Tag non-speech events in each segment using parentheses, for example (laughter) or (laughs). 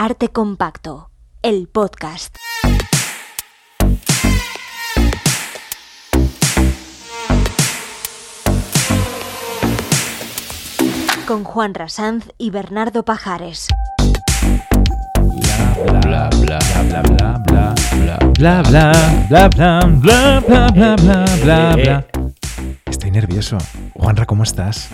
Arte Compacto, el podcast. Con Juan Rasanz y Bernardo Pajares. bla bla bla bla bla bla bla bla bla bla bla bla bla bla bla Estoy nervioso. Juanra, ¿cómo estás?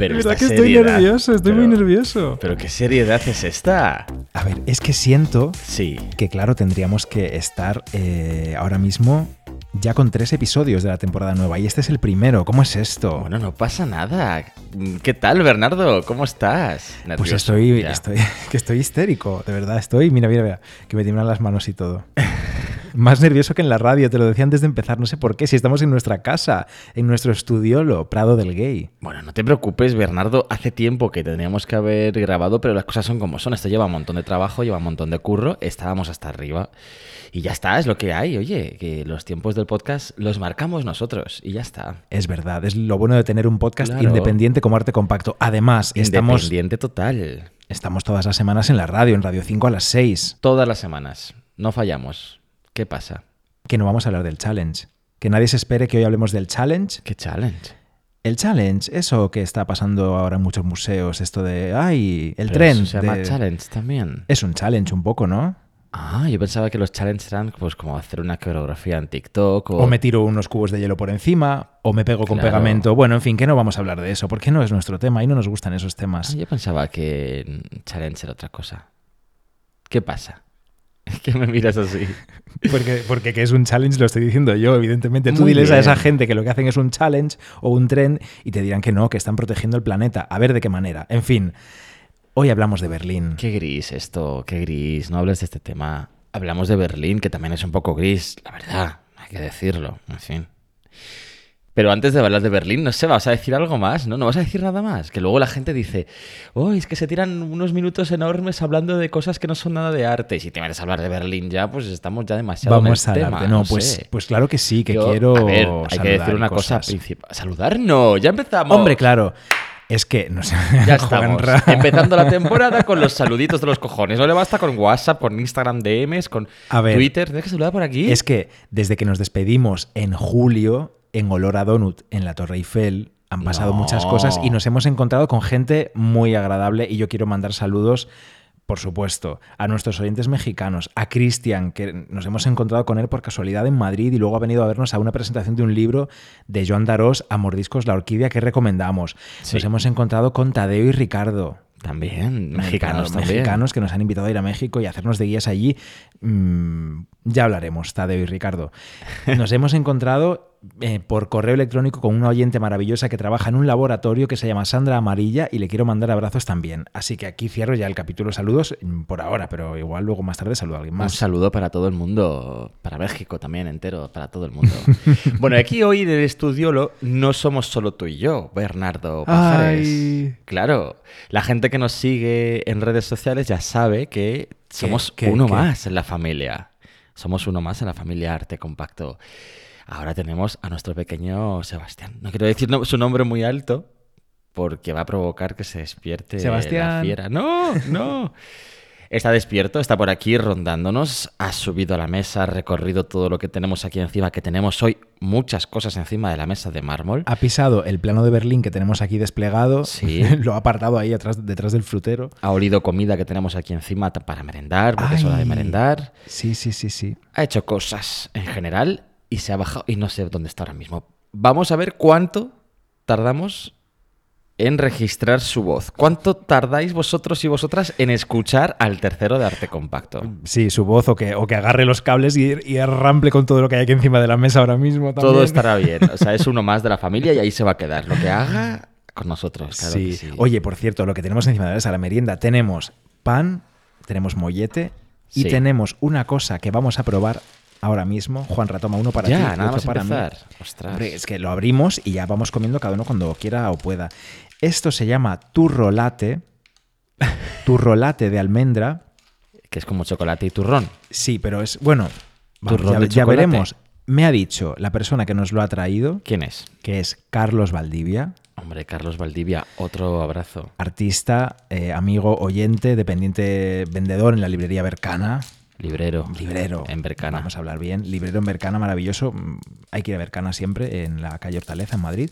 Pero De verdad que estoy seriedad- nervioso, estoy muy nervioso. Pero qué seriedad es esta. A ver, es que siento Sí. que, claro, tendríamos que estar eh, ahora mismo ya con tres episodios de la temporada nueva. Y este es el primero. ¿Cómo es esto? Bueno, no pasa nada. ¿Qué tal, Bernardo? ¿Cómo estás? pues estoy, ya. estoy, (laughs) que estoy histérico, de verdad. Estoy, mira, mira, mira, que me tiemblan las manos y todo. (laughs) Más nervioso que en la radio, te lo decía antes de empezar, no sé por qué, si estamos en nuestra casa, en nuestro estudiolo, Prado del Gay. Bueno, no te preocupes, Bernardo. Hace tiempo que tendríamos que haber grabado, pero las cosas son como son. Esto lleva un montón de trabajo, lleva un montón de curro. Estábamos hasta arriba. Y ya está, es lo que hay. Oye, que los tiempos del podcast los marcamos nosotros. Y ya está. Es verdad, es lo bueno de tener un podcast Claro. independiente como arte compacto. Además, estamos, Independiente total. estamos todas las semanas en la radio, en Radio 5 a las 6, Todas las semanas. No fallamos. ¿Qué pasa? que no vamos a hablar del challenge. Que nadie se espere que hoy hablemos del challenge. ¿Qué challenge? El challenge, eso que está pasando ahora en muchos museos, esto de, ay, el Pero tren. eso se llama de- challenge también. Es un challenge un poco, ¿no? Ah, yo pensaba que los challenges eran pues como hacer una coreografía en TikTok o... O me tiro unos cubos de hielo por encima, o me pego con Claro. pegamento. Bueno, en fin, que no vamos a hablar de eso, porque no es nuestro tema y no nos gustan esos Ah, temas. yo pensaba que challenge era otra cosa. ¿Qué pasa? (laughs) ¿Qué me miras así? Porque, porque que es un challenge lo estoy diciendo yo, evidentemente. Tú Muy diles a esa gente que lo que hacen es un challenge o un tren y te dirán que no, que están protegiendo el planeta. A ver de qué manera. En fin, hoy hablamos de Berlín. Qué gris esto, qué gris. No hables de este tema. Hablamos de Berlín, que también es un poco gris, la verdad. Hay que decirlo, en fin. Pero antes de hablar de Berlín, no sé, ¿vas a decir algo más? ¿No? ¿No vas a decir nada más? Que luego la gente dice, oh, es que se tiran unos minutos enormes hablando de cosas que no son nada de arte. Y si te vienes a hablar de Berlín ya, pues estamos ya demasiado en Vamos el a hablar tema. No, no pues, sé. pues claro que sí, que Yo- quiero A ver, hay que decir una cosa principal. ¿Saludar? No, ya empezamos. Hombre, claro. Es que, no sé, (laughs) Ya (laughs) estamos. Empezando la (laughs) temporada con los saluditos de los cojones. No le basta con WhatsApp, con Instagram DMs, con A ver. Twitter. ¿Tienes que saludar por aquí? Es que desde que nos despedimos en julio, en Olor a Donut, en la Torre Eiffel, han pasado No. muchas cosas y nos hemos encontrado con gente muy agradable y yo quiero mandar saludos, por supuesto, a nuestros oyentes mexicanos, a Cristian, que nos hemos encontrado con él por casualidad en Madrid y luego ha venido a vernos a una presentación de un libro de Joan Darós, a Mordiscos la Orquídea, que recomendamos. Sí. Nos hemos encontrado con Tadeo y Ricardo. También, mexicanos también. mexicanos que nos han invitado a ir a México y a hacernos de guías allí. Mm, ya hablaremos, Tadeo y Ricardo. (laughs) Nos hemos encontrado eh, por correo electrónico con una oyente maravillosa que trabaja en un laboratorio que se llama Sandra Amarilla y le quiero mandar abrazos también. Así que aquí cierro ya el capítulo saludos mm, por ahora, pero igual luego más tarde saludo a alguien Un más. saludo para todo el mundo, para México también entero, para todo el mundo. (laughs) bueno, aquí hoy en el estudiolo no somos solo tú y yo, Bernardo Pajares. Ay. Claro, la gente que nos sigue en redes sociales ya sabe que somos qué, uno qué? más en la familia. Somos uno más en la familia Arte Compacto. Ahora tenemos a nuestro pequeño Sebastián. No quiero decir no- su nombre muy alto porque va a provocar que se despierte la Sebastián. fiera. No, no. Está despierto, está por aquí rondándonos, ha subido a la mesa, ha recorrido todo lo que tenemos aquí encima, que tenemos hoy muchas cosas encima de la mesa de mármol. Ha pisado el plano de Berlín que tenemos aquí desplegado, Sí. (laughs) lo ha apartado ahí atrás, detrás del frutero. Ha olido comida que tenemos aquí encima para merendar, porque es hora de merendar. Sí, sí, sí, sí. Ha hecho cosas en general y se ha bajado y no sé dónde está ahora mismo. Vamos a ver cuánto tardamos en registrar su voz. ¿Cuánto tardáis vosotros y vosotras en escuchar al tercero de arte compacto? Sí, su voz o que, o que agarre los cables y, y arrample con todo lo que hay aquí encima de la mesa ahora mismo. También. Todo estará bien. O sea, es uno más de la familia y ahí se va a quedar. Lo que haga con nosotros. Claro sí. que sí. Oye, por cierto, lo que tenemos encima de la mesa, la merienda, tenemos pan, tenemos mollete y Sí. tenemos una cosa que vamos a probar ahora mismo. Juan toma uno para ti ya, y nada más para mí. empezar. Ostras. Hombre, es que lo abrimos y ya vamos comiendo cada uno cuando quiera o pueda. Esto se llama turrolate. (laughs) turrolate de almendra. Que es como chocolate y turrón. Sí, pero es. Bueno, vamos, Turrón ya, de ya chocolate. veremos. Me ha dicho la persona que nos lo ha traído, ¿Quién es? que es Carlos Valdivia. Hombre, Carlos Valdivia, otro abrazo. Artista, eh, amigo, oyente, dependiente vendedor en la librería Bercana. Librero. Librero. En Bercana. Vamos a hablar bien. Librero en Bercana, maravilloso. Mm, Hay que ir a Bercana siempre, en la calle Hortaleza, en Madrid.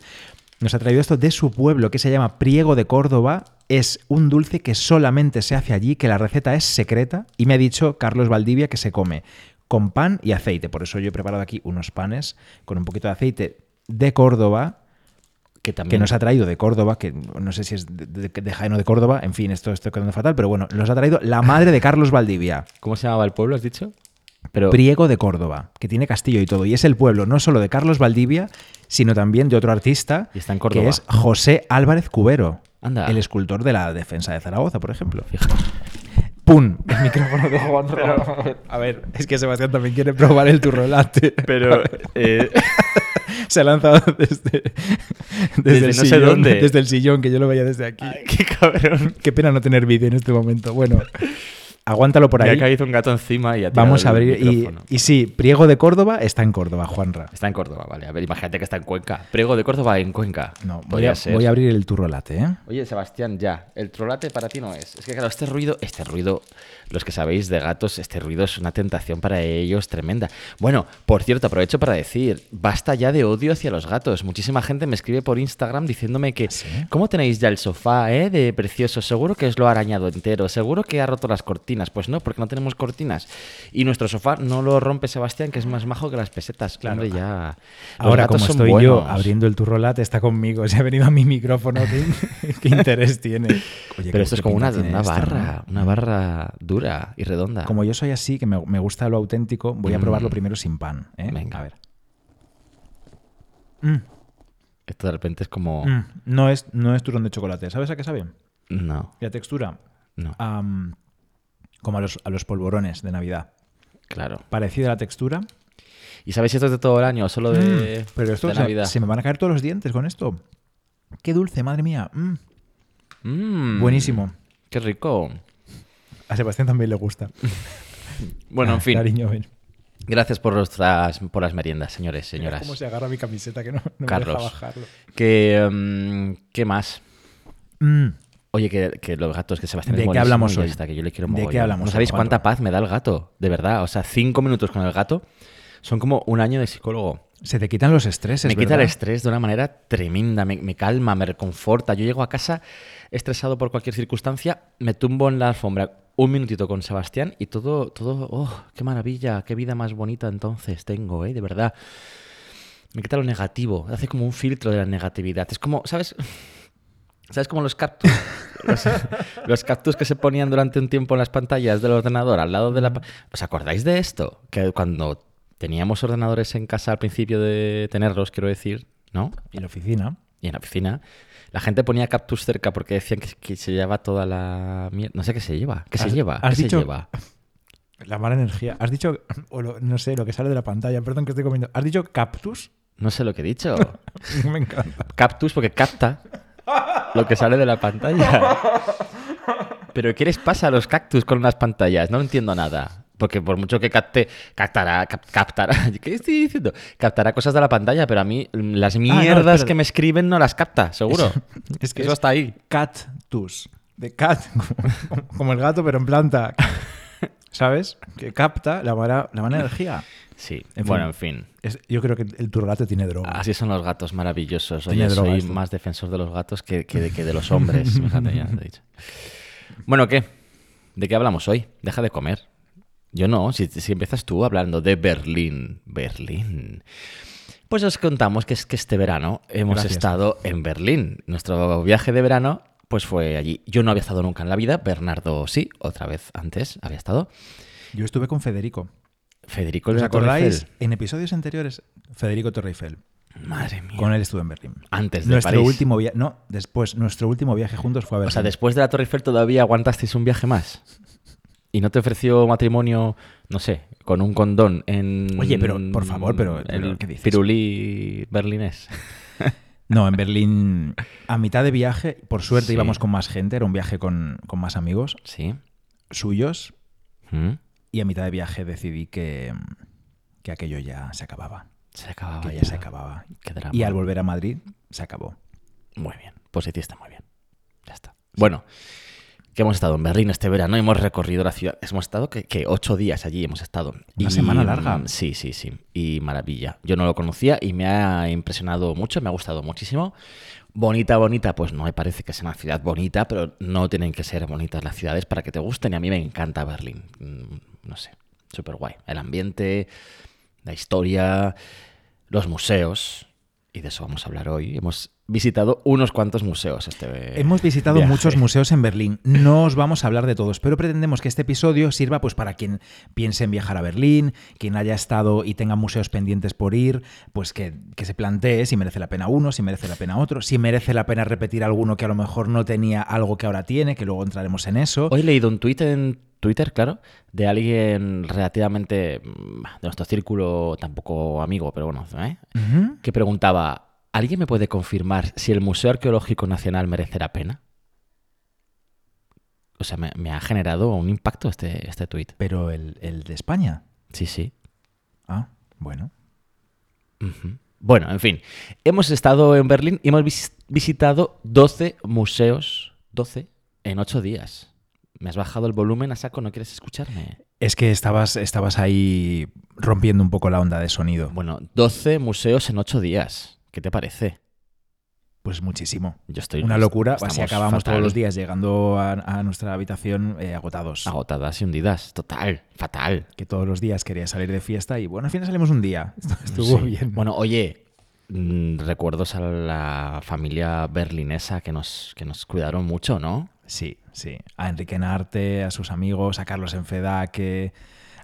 Nos ha traído esto de su pueblo, que se llama Priego de Córdoba. Es un dulce que solamente se hace allí, que la receta es secreta. Y me ha dicho Carlos Valdivia que se come con pan y aceite. Por eso yo he preparado aquí unos panes con un poquito de aceite de Córdoba Que también. que nos ha traído de Córdoba, que no sé si es de, de, de Jaén o de Córdoba, en fin, esto estoy quedando fatal, pero bueno, nos ha traído la madre de Carlos Valdivia, (laughs) ¿Cómo se llamaba el pueblo, has dicho? Pero. Priego de Córdoba, que tiene castillo y todo, y es el pueblo no solo de Carlos Valdivia, sino también de otro artista, Y está en Córdoba. que es José Álvarez Cubero, Anda. el escultor de la defensa de Zaragoza, por ejemplo. Fíjate. ¡Pum! El micrófono de Juan A ver, es que Sebastián también quiere probar el turrolate. Pero. eh, (laughs) Se ha lanzado desde, desde, Desde el no sé dónde. desde el sillón, que yo lo veía desde aquí. ay, qué cabrón. Qué pena no tener vídeo en este momento. Bueno, aguántalo por Me ahí. ha caído un gato encima y ha tirado Vamos a abrir. Y, y sí, Priego de Córdoba está en Córdoba, Juanra. Está en Córdoba, vale. A ver, imagínate que está en Cuenca. Prego de Córdoba en Cuenca. No, a, voy a abrir el turrolate, ¿eh? Oye, Sebastián, ya. El trolate para ti no es. Es que, claro, este ruido, este ruido, los que sabéis de gatos, este ruido es una tentación para ellos tremenda. Bueno, por cierto, aprovecho para decir, basta ya de odio hacia los gatos. Muchísima gente me escribe por Instagram diciéndome que, ¿Sí? ¿cómo tenéis ya el sofá, eh? De precioso. Seguro que os lo ha arañado entero. Seguro que ha roto las cortinas. Pues no, porque no tenemos cortinas. Y nuestro sofá no lo rompe Sebastián, que es más majo que las pesetas. Claro. Hombre, ya. Los Ahora, como estoy yo buenos. abriendo el turrolate, está conmigo. (laughs) Se ha venido a mi micrófono. ¿Qué, qué interés tiene? Oye, Pero esto es como una, una esto, barra, ¿no? una barra dura y redonda. Como yo soy así, que me, me gusta lo auténtico, voy a probarlo Mm. primero sin pan. ¿eh? Venga. A ver. Mm, Esto de repente es como... mm. No, es, no es turrón de chocolate. ¿Sabes a qué sabe? No, La textura. no, como a los, a los polvorones de Navidad. claro. Parecida a la textura. ¿Y sabéis si esto es de todo el año o solo de, Mm, pero esto de se, Navidad? se me van a caer todos los dientes con esto. Qué dulce, madre mía. Mm, Mm, buenísimo. Qué rico. A Sebastián también le gusta. (laughs) Bueno, Ah, en fin. Cariño, ven. Gracias por, nuestras, por las meriendas, señores, señoras. cómo se agarra mi camiseta que no, no me Carlos. deja bajarlo. Que, mm, ¿Qué más? Mm, Oye, que, que los gatos, que Sebastián ¿De es qué hablamos hoy? está, que yo le quiero ¿De qué hablamos No sabéis cuánta paz me da el gato, de verdad. O sea, cinco minutos con el gato son como un año de psicólogo. se te quitan los estreses, me quita el estrés de una manera tremenda, me, me calma, me reconforta. Yo llego a casa estresado por cualquier circunstancia, me tumbo en la alfombra un minutito con Sebastián y todo, todo, oh, qué maravilla, qué vida más bonita entonces tengo, ¿eh? De verdad. Me quita lo negativo, hace como un filtro de la negatividad. Es como, ¿sabes? ¿Sabes como los cactus? Los, (laughs) los cactus que se ponían durante un tiempo en las pantallas del ordenador al lado de la... ¿Os acordáis de esto? Que cuando teníamos ordenadores en casa al principio de tenerlos, quiero decir, ¿no? Y la oficina. Y en la oficina, la gente ponía cactus cerca porque decían que, que se lleva toda la mierda. No sé qué se lleva. ¿Qué se lleva? has ¿Qué se dicho- lleva? La mala energía. Has dicho, (clears throat) o lo- no sé, lo que sale de la pantalla, perdón que estoy comiendo. ¿Has dicho cactus? No sé lo que he dicho. (laughs) Me encanta. Cactus porque capta lo que sale de la pantalla. (laughs) Pero ¿qué les pasa a los cactus con las pantallas? No entiendo nada. Porque por mucho que capte, captará, cap- captará, (laughs) ¿qué estoy diciendo? Captará cosas de la pantalla, pero a mí las mierdas espera. que me escriben no las capta, seguro. (laughs) Es que Eso es está ahí. cactus. De cat, (laughs) como, como el gato, pero en planta. ¿Sabes? Que capta la mala, la mala energía. Sí, En bueno, fin. en fin. Es- yo creo que el turrolate tiene droga. Así son los gatos maravillosos. Oye, soy más defensor de los gatos que, que de, que de los hombres. fíjate, ya te he dicho. Bueno, ¿qué? ¿De qué hablamos hoy? Deja de comer. Yo no, si, si empiezas tú hablando de Berlín. Berlín. Pues os contamos que es que este verano hemos Gracias. estado en Berlín. Nuestro viaje de verano pues fue allí. Yo no había estado nunca en la vida, Bernardo sí, otra vez antes había estado. Yo estuve con Federico. Federico ¿Os acordáis? En episodios anteriores, Federico Torre Eiffel. Madre mía. Con él estuve en Berlín. Antes de Nuestro París. último viaje. No, después. Nuestro último viaje juntos fue a Berlín. O sea, después de la Torre Eiffel todavía aguantasteis un viaje más. ¿Y no te ofreció matrimonio, no sé, con un condón en... Oye, pero, por favor, pero- El pero, ¿qué dices? pirulí berlinés. (laughs) No, en Berlín, a mitad de viaje, por suerte Sí. íbamos con más gente, era un viaje con, con más amigos Sí. suyos, ¿Mm? y a mitad de viaje decidí que, que aquello ya se acababa. Se acababa que ya, ya. se acababa. Qué drama. Y al volver a Madrid, se acabó. Muy bien, pues hiciste muy bien. Ya está. Bueno, que hemos estado en Berlín este verano, hemos recorrido la ciudad. Hemos estado que, que ocho días allí hemos estado. Una semana larga. mm, Sí, sí, sí. Y maravilla. Yo no lo conocía y me ha impresionado mucho, me ha gustado muchísimo. Bonita, bonita, pues no me parece que sea una ciudad bonita, pero no tienen que ser bonitas las ciudades para que te gusten. Y a mí me encanta Berlín. Mm, No sé, súper guay. El ambiente, la historia, los museos. Y de eso vamos a hablar hoy. Hemos visitado unos cuantos museos este Hemos visitado viaje. muchos museos en Berlín. No os vamos a hablar de todos, pero pretendemos que este episodio sirva pues para quien piense en viajar a Berlín, quien haya estado y tenga museos pendientes por ir, pues que, que se plantee si merece la pena uno, si merece la pena otro, si merece la pena repetir alguno que a lo mejor no tenía algo que ahora tiene, que luego entraremos en eso. Hoy he leído un tuit en Twitter, claro, de alguien relativamente mm, de nuestro círculo, tampoco amigo, pero bueno, ¿eh? Que preguntaba, ¿alguien me puede confirmar si el Museo Arqueológico Nacional merece la pena? O sea, me, me ha generado un impacto este, este tuit. Pero el, el de España. Sí, sí. Ah, bueno. Bueno, en fin, hemos estado en Berlín y hemos vis- visitado 12 museos, 12 en 8 días. ¿Me has bajado el volumen a saco? ¿No quieres escucharme? Es que estabas, estabas ahí rompiendo un poco la onda de sonido. Bueno, 12 museos en 8 días. ¿Qué te parece? Pues muchísimo. Yo estoy Una locura. Así acabamos fatal. todos los días llegando a, a nuestra habitación eh, agotados. Agotadas y hundidas. Total, fatal. Que todos los días quería salir de fiesta y bueno, al final salimos un día. (laughs) Estuvo Sí. bien. Bueno, oye, mm, recuerdos a la familia berlinesa que nos, que nos cuidaron mucho, ¿no? Sí, sí. A Enrique Narte, a sus amigos, a Carlos Enfedaque,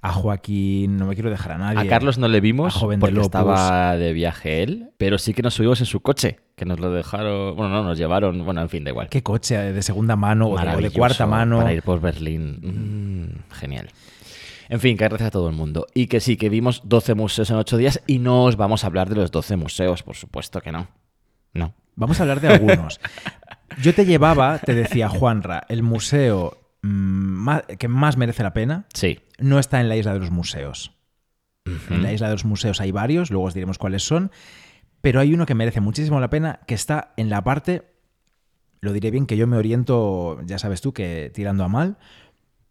a Joaquín, no me quiero dejar a nadie. A Carlos no le vimos A porque estaba de viaje él, pero sí que nos subimos en su coche, que nos lo dejaron, bueno, no, nos llevaron, bueno, en fin, da igual. ¿Qué coche? ¿De segunda mano o de, cuarta mano? Para ir por Berlín. Mm, genial. En fin, que gracias a todo el mundo. Y que sí, que vimos 12 museos en 8 días y no os vamos a hablar de los 12 museos, por supuesto que no. No. Vamos a hablar de algunos. (laughs) Yo te llevaba, te decía Juanra, el museo mm, ma- que más merece la pena Sí. no está en la isla de los museos. En la isla de los museos hay varios, luego os diremos cuáles son, pero hay uno que merece muchísimo la pena, que está en la parte, lo diré bien, que yo me oriento, ya sabes tú, que tirando a mal,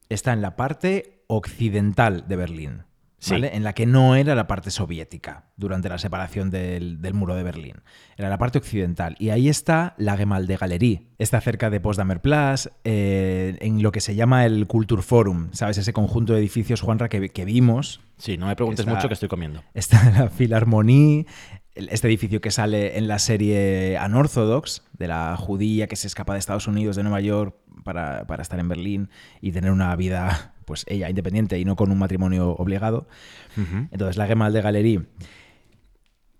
está en la parte occidental de Berlín, Sí. ¿vale? En la que no era la parte soviética durante la separación del, del muro de Berlín. Era la parte occidental. Y ahí está la Gemalde Galerie. Está cerca de Potsdamer Platz, eh, en lo que se llama el Kulturforum, ¿sabes? Ese conjunto de edificios, Juanra, que, que vimos Sí, no me preguntes Está- mucho que estoy comiendo. Está (laughs) la Philharmonie, este edificio que sale en la serie Unorthodox, de la judía que se escapa de Estados Unidos, de Nueva York, para, para estar en Berlín y tener una vida, pues ella, independiente y no con un matrimonio obligado. Entonces, la Gemalde Galerie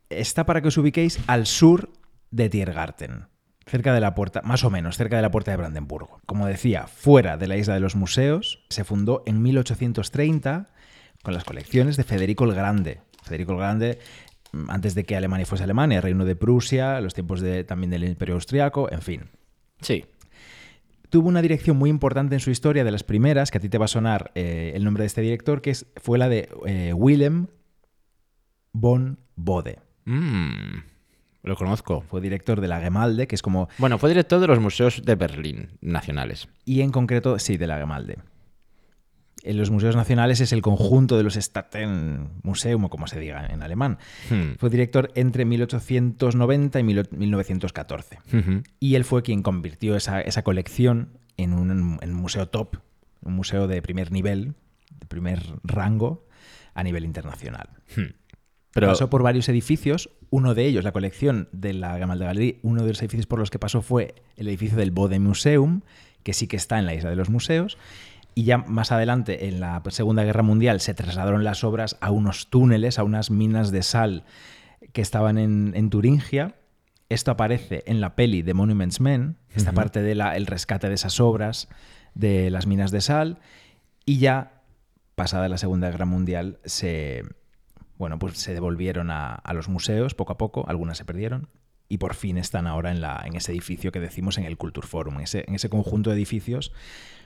está, para que os ubiquéis, al sur de Tiergarten. Cerca de la puerta, más o menos, cerca de la puerta de Brandenburgo. Como decía, fuera de la isla de los museos, se fundó en 1830 con las colecciones de Federico el Grande. Federico el Grande, mm, antes de que Alemania fuese Alemania, Reino de Prusia, los tiempos de, también del Imperio Austriaco, en fin. Sí. Tuvo una dirección muy importante en su historia, de las primeras, que a ti te va a sonar eh, el nombre de este director, que es, fue la de eh, Willem von Bode. Mm, lo conozco. Fue director de la Gemalde, que es como. Bueno, fue director de los museos de Berlín nacionales. Y en concreto, sí, de la Gemalde. En los museos nacionales es el conjunto de los Staaten Museum, o como se diga en alemán. Hmm. Fue director entre 1890 y 1914. Ujú. Y él fue quien convirtió esa, esa colección en un, en un museo top, un museo de primer nivel, de primer rango a nivel internacional. Pero Pasó por varios edificios, uno de ellos, la colección de la Gemalde Galerie, uno de los edificios por los que pasó fue el edificio del Bode Museum, que sí que está en la isla de los museos, y ya más adelante, en la Segunda Guerra Mundial, se trasladaron las obras a unos túneles, a unas minas de sal que estaban en, en Turingia. Esto aparece en la peli de Monuments Men, esta Ujú. parte del el rescate de esas obras de las minas de sal, y ya pasada la Segunda Guerra Mundial se, bueno, pues se devolvieron a, a los museos poco a poco, algunas se perdieron, y por fin están ahora en, la, en ese edificio que decimos en el Kulturforum, en ese, en ese conjunto de edificios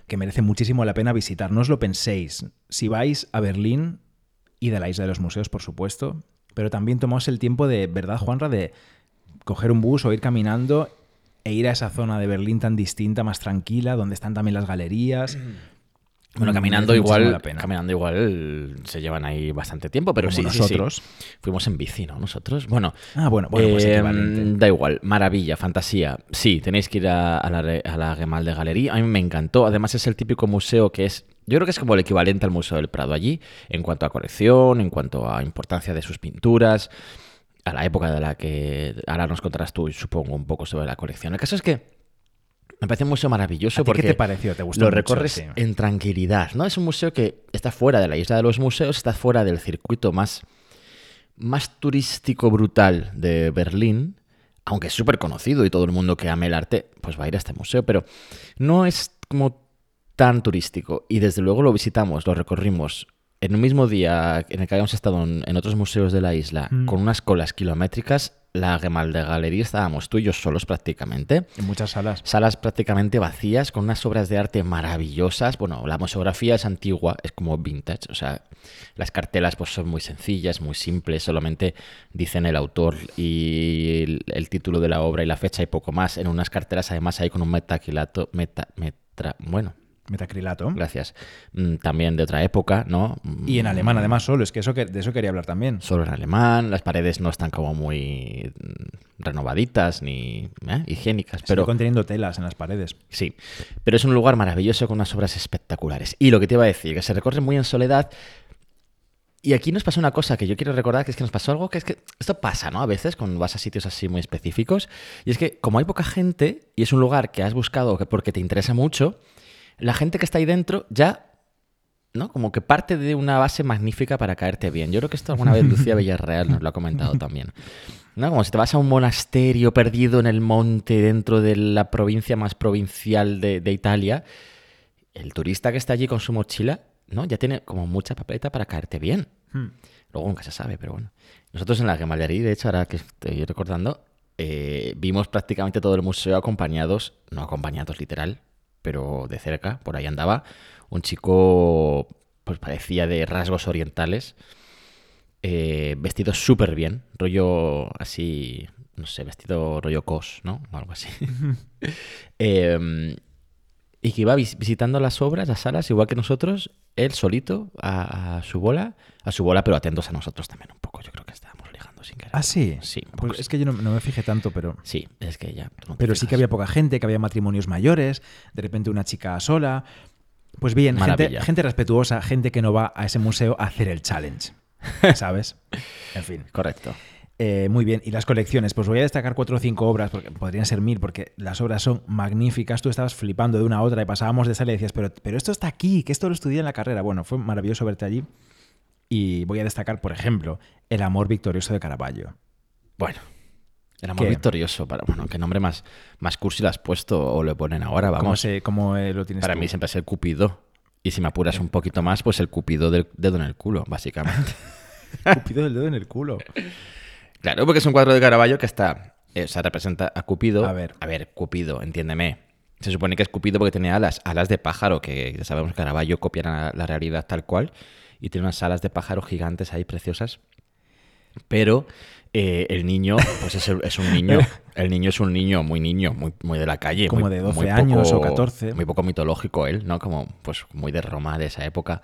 que merece muchísimo la pena visitar. No os lo penséis. Si vais a Berlín, y de la isla de los museos, por supuesto, pero también tomaos el tiempo de, ¿verdad, Juanra?, de coger un bus o ir caminando e ir a esa zona de Berlín tan distinta, más tranquila, donde están también las galerías. (clears throat) Bueno, Mm, caminando igual, la pena. caminando igual se llevan ahí bastante tiempo, pero Como sí, sí, sí. nosotros. Fuimos en bici, ¿no? Nosotros. Bueno, Ah, bueno, bueno, pues eh, equivalente. da igual, maravilla, fantasía. Sí, tenéis que ir a, a la, a la Gemalde Galería. A mí me encantó. Además es el típico museo que es, yo creo que es como el equivalente al Museo del Prado allí, en cuanto a colección, en cuanto a importancia de sus pinturas, a la época de la que ahora nos contarás tú, supongo, un poco sobre la colección. El caso es que me parece un museo maravilloso ¿A ti porque qué te pareció? ¿Te gustó lo mucho? recorres Sí. en tranquilidad, ¿no? Es un museo que está fuera de la isla de los museos, está fuera del circuito más, más turístico brutal de Berlín, aunque es súper conocido y todo el mundo que ame el arte, pues va a ir a este museo, pero no es como tan turístico. Y desde luego lo visitamos, lo recorrimos en un mismo día en el que habíamos estado en, en otros museos de la isla, Mm. con unas colas kilométricas, la Gemalde Galería estábamos tú y yo solos prácticamente En muchas salas. salas prácticamente vacías con unas obras de arte maravillosas. Bueno, la museografía es antigua, es como vintage, o sea, las cartelas pues son muy sencillas, muy simples, solamente dicen el autor y el, el título de la obra y la fecha y poco más. En unas cartelas además hay con un metaquilato, meta, metra, bueno, Metacrilato. gracias, Mm, también de otra época, ¿no? Y en Mm, alemán, además, solo. Es que, eso que de eso quería hablar también. Solo en alemán, las paredes no están como muy mm, renovaditas ni ¿eh? higiénicas, Pero pero conteniendo telas en las paredes. Sí, pero es un lugar maravilloso con unas obras espectaculares. Y lo que te iba a decir, que se recorre muy en soledad. Y aquí nos pasó una cosa que yo quiero recordar, que es que nos pasó algo que es que esto pasa, ¿no? A veces cuando vas a sitios así muy específicos. Y es que como hay poca gente y es un lugar que has buscado que porque te interesa mucho, la gente que está ahí dentro ya, ¿no? Como que parte de una base magnífica para caerte bien. Yo creo que esto alguna vez Lucía (laughs) Villarreal nos lo ha comentado también. ¿No? Como si te vas a un monasterio perdido en el monte dentro de la provincia más provincial de, de Italia, el turista que está allí con su mochila, ¿no? Ya tiene como mucha papeleta para caerte bien. Hmm. Luego nunca se sabe, pero bueno. Nosotros en la Gemallería, de hecho, ahora que estoy recordando, eh, vimos prácticamente todo el museo acompañados, no acompañados literal, pero de cerca, por ahí andaba, un chico, pues parecía de rasgos orientales, eh, vestido súper bien, rollo así, no sé, vestido rollo cos, ¿no? O algo así. (laughs) (laughs) Eh, y que iba vis- visitando las obras, las salas, igual que nosotros, él solito, a, a su bola, a su bola, pero atentos a nosotros también un poco. Yo creo que ligando sin querer. Ah, sí. Sí, Pues es que yo no, no me fijé tanto, pero. Sí, es que ya. no Pero sí que había poca gente, que había matrimonios mayores, de repente una chica sola. Pues bien, gente, gente respetuosa, gente que no va a ese museo a hacer el challenge. (laughs) ¿Sabes? En fin. Correcto. Eh, muy bien. Y las colecciones, pues voy a destacar cuatro o cinco obras, porque podrían ser mil, porque las obras son magníficas. Tú estabas flipando de una a otra y pasábamos de sala y decías, pero, pero esto está aquí, que esto lo estudié en la carrera. Bueno, fue maravilloso verte allí. Y voy a destacar, por ejemplo, El amor victorioso de Caravaggio. Bueno. El amor ¿Qué? victorioso. Para, bueno, qué nombre más, más cursi lo has puesto o lo ponen ahora, ¿Cómo, vamos. se, cómo eh, lo tienes Para tú? mí siempre es el cupido. Y si me apuras un poquito más, pues el cupido del dedo en el culo, básicamente. (laughs) Cupido del dedo en el culo. Claro, porque es un cuadro de Caravaggio que está. eh, o sea, representa a Cupido. A ver. A ver, Cupido, entiéndeme. Se supone que es Cupido porque tenía alas, alas de pájaro, que ya sabemos que Caravaggio copia la, la realidad tal cual. Y tiene unas alas de pájaro gigantes ahí, preciosas. Pero eh, el niño, pues es, el- es un niño. (laughs) El niño es un niño muy niño, muy, muy de la calle. Como muy- de 12 muy años o 14. Muy poco mitológico él, ¿no? Como pues muy de Roma de esa época.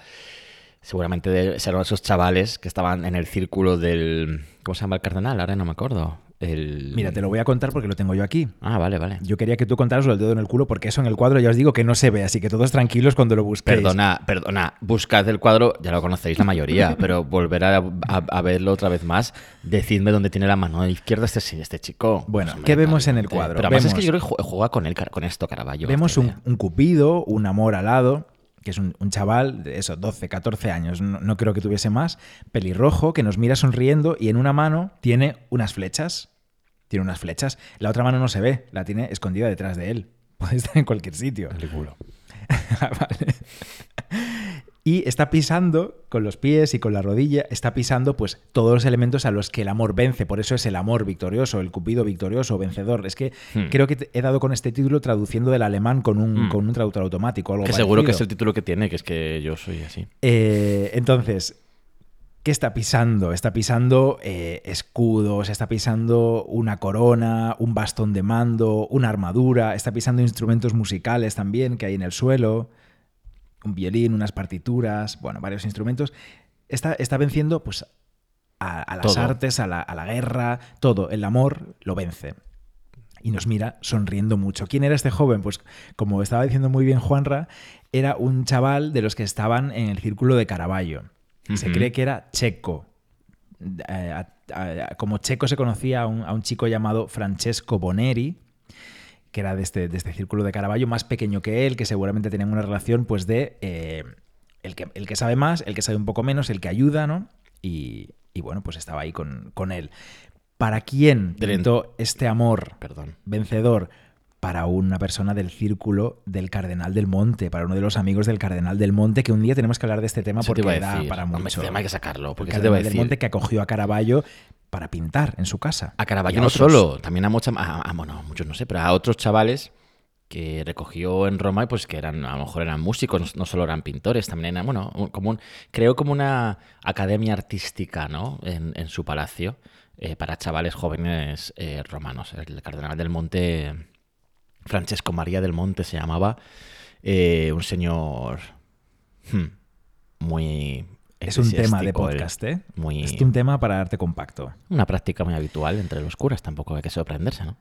Seguramente de, serán esos chavales que estaban en el círculo del. ¿Cómo se llama el cardenal? Ahora no me acuerdo. El... Mira, te lo voy a contar porque lo tengo yo aquí. Ah, vale, vale. Yo quería que tú contaras lo del dedo en el culo porque eso en el cuadro ya os digo que no se ve, así que todos tranquilos cuando lo busquéis. Perdona, perdona, buscad el cuadro, ya lo conocéis la mayoría, (laughs) pero volver a, a- a verlo otra vez más, decidme dónde tiene la mano izquierda este, este chico. Bueno, Pues, ¿qué vemos en el cuadro? Pero además es que Vemos- yo creo que ju- juega con él, con esto Caravaggio. Vemos un, cupido, un amor alado, que es un, un chaval de eso, 12, 14 años, no, no creo que tuviese más, pelirrojo, que nos mira sonriendo y en una mano tiene unas flechas. Tiene unas flechas. La otra mano no se ve, la tiene escondida detrás de él. (laughs) Puede estar en cualquier sitio. El culo. (laughs) Vale. Y está pisando con los pies y con la rodilla, está pisando pues todos los elementos a los que el amor vence. Por eso es el amor victorioso, el cupido victorioso, vencedor. Es que Hmm. creo que he dado con este título traduciendo del alemán con un, Hmm. con un traductor automático. Algo Que seguro que es el título que tiene, que es que yo soy así. Eh, entonces, ¿Qué está pisando? Está pisando eh, escudos, está pisando una corona, un bastón de mando, una armadura, está pisando instrumentos musicales también que hay en el suelo, un violín, unas partituras, bueno, varios instrumentos. Está, está venciendo pues, a, a las Todo. artes, a la, a la guerra, todo. El amor lo vence. Y nos mira sonriendo mucho. ¿Quién era este joven? Pues como estaba diciendo muy bien Juanra, era un chaval de los que estaban en el círculo de Caravaggio. Se cree que era checo. Eh, a- a- como checo se conocía a un, a un chico llamado Francesco Boneri, que era de este, de este círculo de Caravaggio, más pequeño que él, que seguramente tenían una relación pues de eh, el, que, el que sabe más, el que sabe un poco menos, el que ayuda, ¿no? Y, y bueno, pues estaba ahí con, con él. ¿Para quién pintó este amor Perdón. vencedor? Para una persona del círculo del Cardenal del Monte, para uno de los amigos del Cardenal del Monte, que un día tenemos que hablar de este tema te porque a da para mucho. este tema hay que sacarlo, El porque te a Cardenal del. Monte que acogió a Caravaggio para pintar en su casa. A Caravaggio no solo, también a, mucha, a, a- bueno, muchos no sé, pero a otros chavales que recogió en Roma y pues que eran, a lo mejor eran músicos, no, solo eran pintores, también eran, bueno, como un, creo como una academia artística, ¿no? En, en su palacio eh, para chavales jóvenes eh, romanos. El cardenal del Monte, Francesco María del Monte se llamaba, eh, un señor hmm, muy... Es un tema de podcast, ¿eh? Muy, Es un tema para darte compacto. una práctica muy habitual entre los curas, tampoco hay que sorprenderse, ¿no?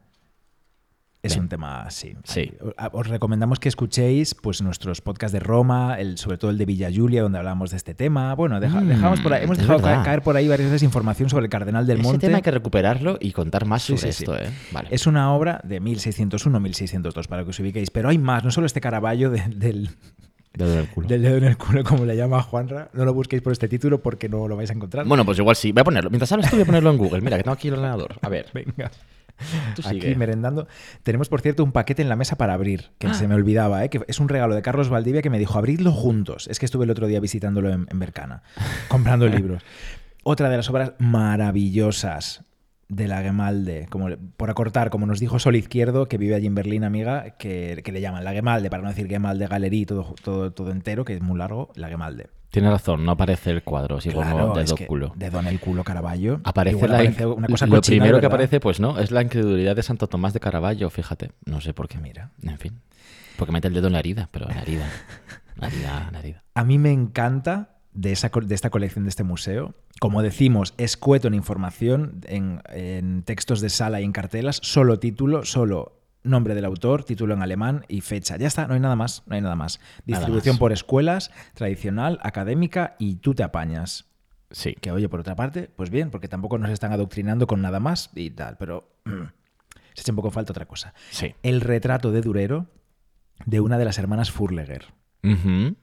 Es Bien. un tema, sí. Sí. Ahí- Os recomendamos que escuchéis pues, nuestros podcasts de Roma, el, sobre todo el de Villa Giulia, donde hablamos de este tema. Bueno, deja- Mm, dejamos por ahí- hemos dejado verdad. caer, por ahí varias veces información sobre el Cardenal del Ese Monte. tema hay que recuperarlo y contar más sobre sí, esto. ¿eh? Vale. Es una obra de 1601-1602, para que os ubiquéis. Pero hay más, no solo este Caravaggio de- del, Dedo en el culo. del dedo en el culo, como le llama Juanra. No lo busquéis por este título porque no lo vais a encontrar. Bueno, pues igual sí. Voy a ponerlo. Mientras hablas tú, voy a ponerlo en Google. Mira, que tengo aquí el ordenador. A ver, Venga. tú Aquí merendando. Tenemos, por cierto, un paquete en la mesa para abrir, que Ah. se me olvidaba, ¿eh? que es un regalo de Carlos Valdivia que me dijo, abridlo juntos. Es que estuve el otro día visitándolo en, en Bercana, comprando (laughs) libros. Otra de las obras maravillosas de la Gemalde, como, por acortar, como nos dijo Sol Izquierdo, que vive allí en Berlín, amiga, que, que le llaman la Gemalde, para no decir Gemalde Galería, todo, todo, todo entero, que es muy largo, la Gemalde. Tiene razón, no aparece el cuadro, si pongo Claro, dedo es que culo. dedo en el culo Caravaggio. Aparece, la, aparece una cosa lo cochina de primero que aparece, pues no, es la incredulidad de Santo Tomás de Caravaggio, fíjate. No sé por qué. Mira. En fin. Porque mete el dedo en la herida, pero en la herida. La herida, la herida. A mí me encanta de, esa, de esta colección de este museo. Como decimos, escueto en información, en, en textos de sala y en cartelas, solo título, solo nombre del autor, título en alemán y fecha. Ya está, no hay nada más, no hay nada más. Nada Distribución más. por escuelas, tradicional, académica y tú te apañas. Sí. Que oye, por otra parte, pues bien, porque tampoco nos están adoctrinando con nada más y tal, pero mm, (clears throat) se echa un poco en falta otra cosa. Sí. El retrato de Durero de una de las hermanas Furleger.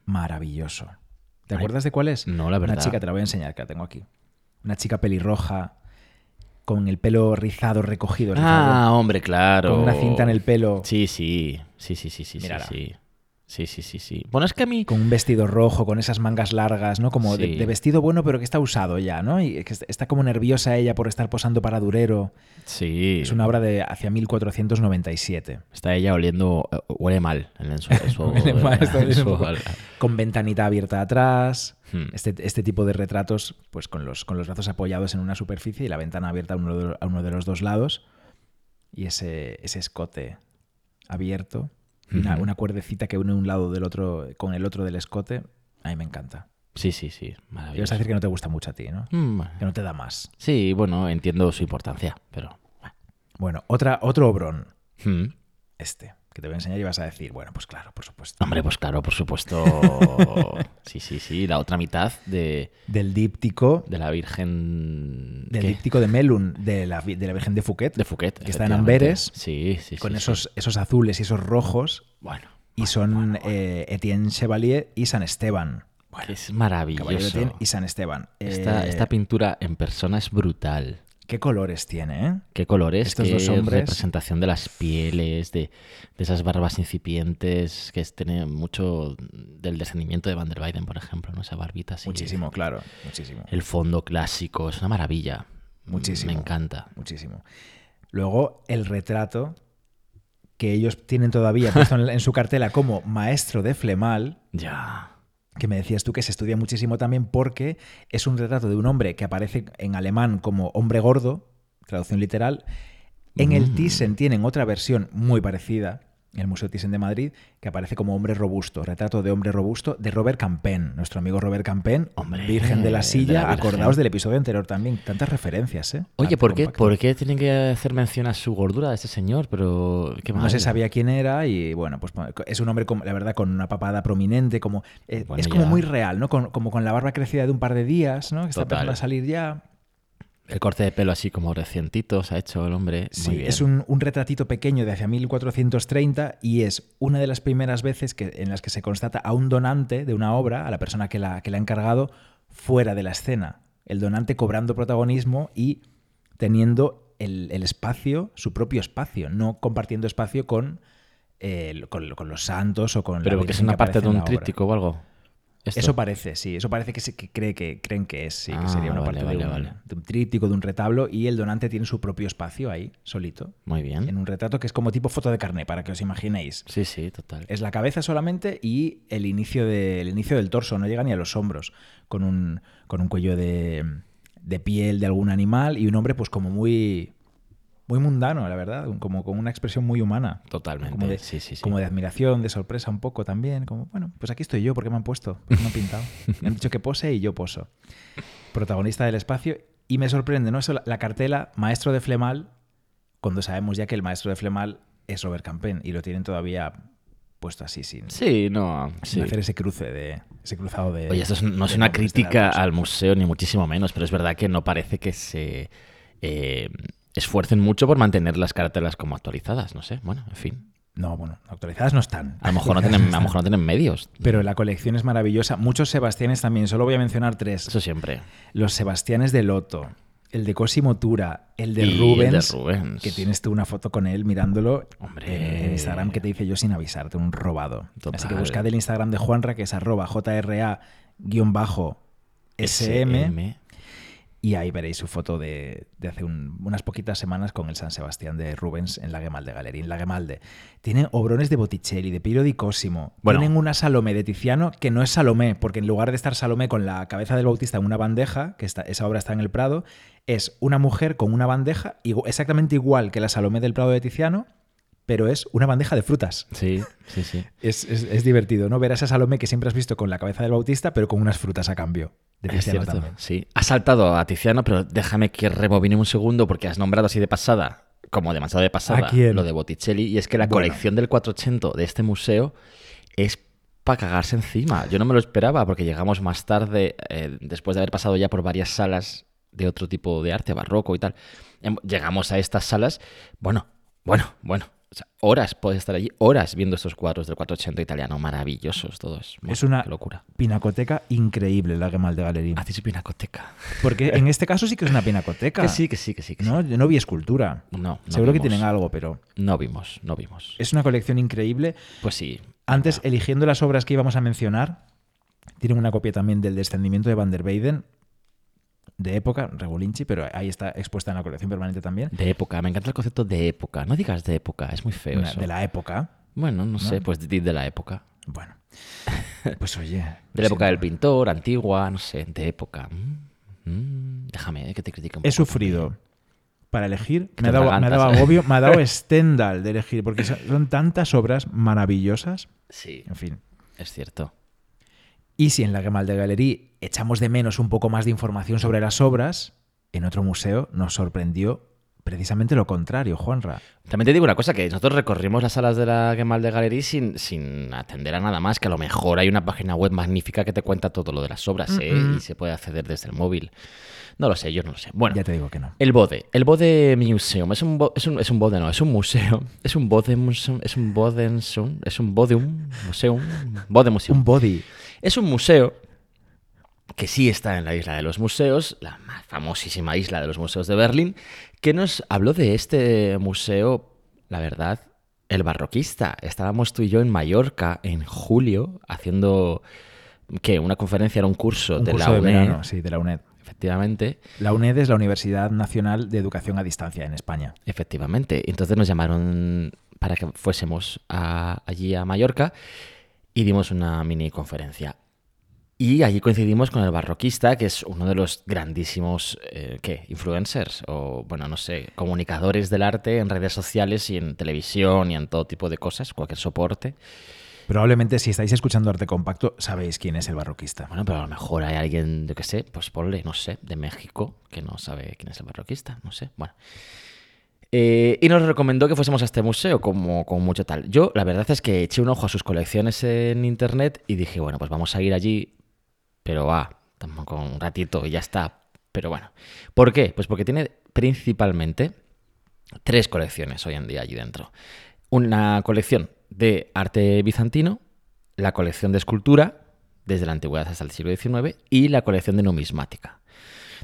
Maravilloso. ¿Te Ay, acuerdas de cuál es? no, la verdad. Una chica, te la voy a enseñar, que la tengo aquí. Una chica pelirroja, con el pelo rizado, recogido. rizado, Ah, hombre, claro. con una cinta en el pelo, Sí, sí. Sí, sí, sí, sí, sí, Mírala. sí. Sí, sí, sí, sí. Bueno, es que a mí... con un vestido rojo, con esas mangas largas, ¿no? Como de, Sí. de vestido bueno, pero que está usado ya, ¿no? Y que está como nerviosa ella por estar posando para Durero. Sí. Es una obra de hacia 1497. Está ella oliendo... eh, Huele mal en el su- en su- Huele mal, está en su-. Con ventanita abierta atrás. Hmm. Este, este tipo de retratos, pues con los, con los brazos apoyados en una superficie y la ventana abierta a uno de, a uno de los dos lados. Y ese, ese escote abierto. Una, una cuerdecita que une un lado del otro con el otro del escote. A mí me encanta. Sí, sí, sí. Y vas Maravilloso. a decir que no te gusta mucho a ti, ¿no? Mm. Que no te da más. Sí, bueno, entiendo su importancia, pero... Bueno, otra, otro obrón. Mm. Este, que te voy a enseñar y vas a decir, bueno, pues claro, por supuesto. Hombre, pues claro, por supuesto. (laughs) Sí, sí, sí. La otra mitad de, Del díptico, de la Virgen... del ¿qué? díptico de Melun, de la, de la Virgen de Fouquet. De Fouquet. que está en. Amberes, Sí, sí, sí. con sí. esos, esos azules y esos rojos. Bueno. Y son eh, Etienne Chevalier y San Esteban. que es Caballero de maravilloso. Etienne y San Esteban. Esta, Eh, esta pintura en persona es brutal. ¿Qué colores tiene, eh? Qué colores, Estos qué dos hombres. representación de las pieles, de, de esas barbas incipientes, que es, tiene mucho del descendimiento de Van der Weyden, por ejemplo, ¿no? Esa barbita así. Muchísimo, claro. Muchísimo. El fondo clásico, es una maravilla. Muchísimo. Me encanta. Muchísimo. Luego, el retrato que ellos tienen todavía puesto en, en su cartela como maestro de flemal, Ya. Que me decías tú que se estudia muchísimo también porque es un retrato de un hombre que aparece en alemán como hombre gordo, traducción literal. En el Mm. Thyssen tienen otra versión muy parecida, el Museo Thyssen de Madrid, que aparece como hombre robusto, retrato de hombre robusto de Robert Campen, nuestro amigo Robert Campen, Hombre, Virgen de la de Silla, la acordaos del episodio anterior también, tantas referencias, ¿eh? Oye, ¿por qué. ¿por qué tienen que hacer mención a su gordura de este señor? Pero qué No se sabía quién era y bueno, pues es un hombre, con- la verdad, con una papada prominente, como eh, Bueno, es como ya. muy real, ¿no? Con- como con la barba crecida de un par de días, ¿no? Que está empezando a salir ya. El corte de pelo así como recientito se ha hecho el hombre. Sí, Muy bien. es un, un retratito pequeño de hacia 1430 y es una de las primeras veces que, en las que se constata a un donante de una obra, a la persona que la, que la ha encargado, fuera de la escena. El donante cobrando protagonismo y teniendo el, el espacio, su propio espacio, no compartiendo espacio con, eh, con, con los santos o con la Pero porque es una parte de un la obra. tríptico o algo. ¿Esto? Eso parece, sí. Eso parece que, se- que cree que creen que es, sí, que Ah, sería una vale, parte vale, de, un, vale. de un tríptico, de un retablo, y el donante tiene su propio espacio ahí, solito, Muy bien. en un retrato que es como tipo foto de carné, para que os imaginéis. Sí, sí, total. Es la cabeza solamente y el inicio, de- el inicio del torso, no llega ni a los hombros, con un, con un cuello de, de piel de algún animal y un hombre pues como muy, muy mundano, la verdad, como con una expresión muy humana. Totalmente. Como de, sí, sí, sí. como de admiración, de sorpresa un poco también. Como, bueno, pues aquí estoy yo, porque me han puesto? ¿Por qué me han pintado? (laughs) Me han dicho que pose y yo poso. Protagonista del espacio. Y me sorprende, ¿no? Eso, la, la cartela, maestro de Flemal, cuando sabemos ya que el maestro de Flemal es Robert Campen y lo tienen todavía puesto así, sin, Sí, no. sin Sí. hacer ese cruce de ese cruzado de. Oye, esto es- no es una crítica al museo, ni muchísimo menos, pero es verdad que no parece que se eh, esfuercen mucho por mantener las cartelas como actualizadas. No sé, bueno, en fin. No, bueno, actualizadas no están. A lo mejor no tienen, a lo mejor no tienen medios. Pero la colección es maravillosa. Muchos Sebastianes también, solo voy a mencionar tres. Eso siempre. Los Sebastianes de Loto, el de Cosimo Tura, el de el de Rubens, Rubens. que tienes tú una foto con él mirándolo Hombre. en Instagram que te dice yo sin avisarte, un robado. Así que Total. buscad el Instagram de Juanra, que es arroba JRA-SM, y ahí veréis su foto de, de hace un- unas poquitas semanas con el San Sebastián de Rubens en la Gemalde Galería. En la Gemalde. Tienen obrones de Botticelli, de Piero di Cosimo. Bueno. Tienen una Salomé de Tiziano que no es Salomé, porque en lugar de estar Salomé con la cabeza del Bautista en una bandeja, que está, esa obra está en el Prado, es una mujer con una bandeja exactamente igual que la Salomé del Prado de Tiziano, pero es una bandeja de frutas. Sí, sí, sí. Es, es- es divertido, ¿no? Ver a esa Salomé que siempre has visto con la cabeza del Bautista, pero con unas frutas a cambio. De Es cierto, también. sí. Has saltado a Tiziano, pero déjame que rebobine un segundo porque has nombrado así de pasada, como demasiado de pasada, lo de Botticelli. Y es que la Bueno. colección del 480 de este museo es para cagarse encima. Yo no me lo esperaba porque llegamos más tarde, eh, después de haber pasado ya por varias salas de otro tipo de arte, barroco y tal. Em, Llegamos a estas salas, bueno, bueno, bueno. O sea, horas puedes estar allí, horas viendo estos cuadros del 480 italiano, maravillosos todos. Es una locura. pinacoteca increíble la Gemalde Galería. Haces su pinacoteca. Porque en este caso sí que es una pinacoteca. (laughs) Que sí, que sí, que sí. Que sí. ¿no? Yo no vi escultura. No, no Seguro que tienen algo, pero No vimos, no vimos. es una colección increíble. Pues sí. Antes, eligiendo las obras que íbamos a mencionar, tienen una copia también del descendimiento de Van der Weyden, de época, Regulinci, pero ahí está expuesta en la colección permanente también. De época, me encanta el concepto de época. No digas de época, es muy feo eso. de la época. Bueno, no, sé, pues de la época. Bueno, (laughs) pues oye. De la época sí, del pintor, antigua, no sé, de época. Mm, mm, déjame eh, que te critique un He poco. sufrido para elegir. Me ha, dado, me ha dado agobio, me ha dado (laughs) Stendhal de elegir, porque son- tantas obras maravillosas. Sí, En fin. es cierto. Y si en la Gemalde Galerie echamos de menos un poco más de información sobre las obras, en otro museo nos sorprendió precisamente lo contrario, Juanra. También te digo una cosa, que nosotros recorrimos las salas de la Gemalde Galerie sin, sin atender a nada más, que a lo mejor hay una página web magnífica que te cuenta todo lo de las obras, ¿eh? Y se puede acceder desde el móvil. No lo sé, yo no lo sé. Bueno, Ya te digo que no. El Bode. El Bode Museum. Es un, bo- es un, es un Bode, no, es un museo. Es un Bode Museum. Es un Bode Museum. Es un Bodeum. Museum. Bode Museum. Un body. Es un museo que sí está en la isla de los museos, la más famosísima isla de los museos de Berlín, que nos habló de este museo, la verdad, el barroquista. Estábamos tú y yo en Mallorca en julio haciendo, ¿qué? Una conferencia, era un curso Un de curso la de UNED, verano, sí, de la UNED. efectivamente. La UNED es la Universidad Nacional de Educación a Distancia en España. Efectivamente. Entonces nos llamaron para que fuésemos a- allí a Mallorca y dimos una mini conferencia. Y allí coincidimos con el barroquista, que es uno de los grandísimos, eh, ¿qué? Influencers o, bueno, no sé, comunicadores del arte en redes sociales y en televisión y en todo tipo de cosas, cualquier soporte. Probablemente si estáis escuchando Arte Compacto sabéis quién es el barroquista. Bueno, pero a lo mejor hay alguien, yo qué sé, pues ponle, no sé, de México, que no sabe quién es el barroquista, no sé, bueno. Eh, y nos recomendó que fuésemos a este museo, como, como mucho tal. Yo, la verdad es que eché un ojo a sus colecciones en internet y dije, bueno, pues vamos a ir allí, pero va, tampoco un ratito y ya está. Pero bueno, ¿por qué? Pues porque tiene principalmente tres colecciones hoy en día allí dentro. Una colección de arte bizantino, la colección de escultura, desde la antigüedad hasta el siglo XIX, y la colección de numismática.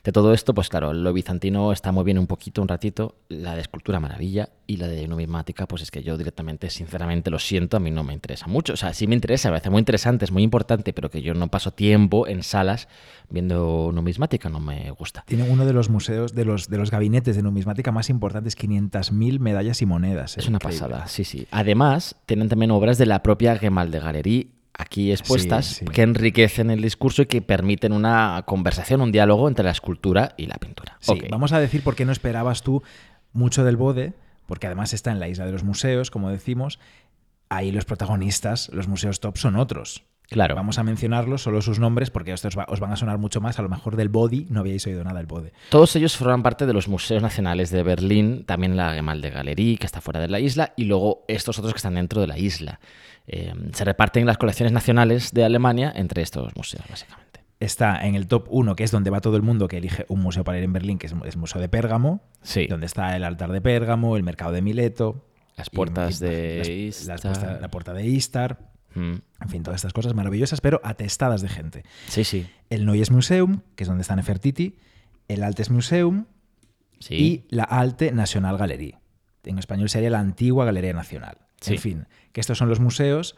De todo esto, pues claro, lo bizantino está muy bien un poquito, un ratito, la de escultura maravilla y la de numismática, pues es que yo directamente, sinceramente, lo siento, a mí no me interesa mucho. O sea, sí me interesa, me parece muy interesante, es muy importante, pero que yo no paso tiempo en salas viendo numismática, no me gusta. Tiene uno de los museos, de los, de los gabinetes de numismática más importantes, 500.000 medallas y monedas. Es una pasada, sí, sí. Además, tienen también obras de la propia Gemal Galerie aquí expuestas Sí, sí. que enriquecen el discurso y que permiten una conversación, un diálogo entre la escultura y la pintura. Sí, vamos a decir por qué no esperabas tú mucho del Bode, porque además está en la isla de los museos, como decimos. Ahí los protagonistas, los museos top, son otros. Claro. Vamos a mencionarlos, solo sus nombres, porque estos os van a sonar mucho más. A lo mejor del Body no habíais oído nada del Bode. Todos ellos forman parte de los museos nacionales de Berlín, también la Gemalde Galerie, que está fuera de la isla, y luego estos otros que están dentro de la isla. Eh, se reparten las colecciones nacionales de Alemania entre estos museos, básicamente. Está en el top 1, que es donde va todo el mundo que elige un museo para ir en Berlín, que es el Museo de Pérgamo, Sí. donde está el altar de Pérgamo, el mercado de Mileto. Las puertas y de las- las Istar. la puerta de Istar. Mm. En fin, todas estas cosas maravillosas, pero atestadas de gente. Sí, sí. El Neues Museum, que es donde está Nefertiti, el Altes Museum Sí. y la Alte National Galerie. En español sería la antigua Galería Nacional. Sí. En fin, que estos son los museos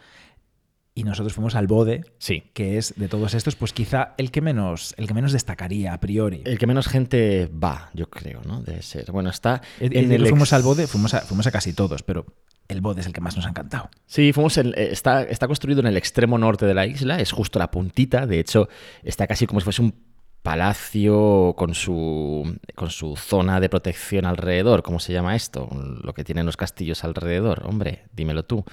y nosotros fuimos al Bode, sí. que es de todos estos, pues quizá el que menos, el que menos destacaría a priori. El que menos gente va, yo creo, ¿no? Debe ser. Bueno, está en el fuimos ex- al Bode, fuimos a, fuimos a casi todos, pero el Bode es el que más nos ha encantado. Sí, fuimos en- eh, está, está construido en el extremo norte de la isla, es justo la puntita, de hecho está casi como si fuese un palacio con su, con su zona de protección alrededor, ¿cómo se llama esto? Lo que tienen los castillos alrededor, hombre, dímelo tú.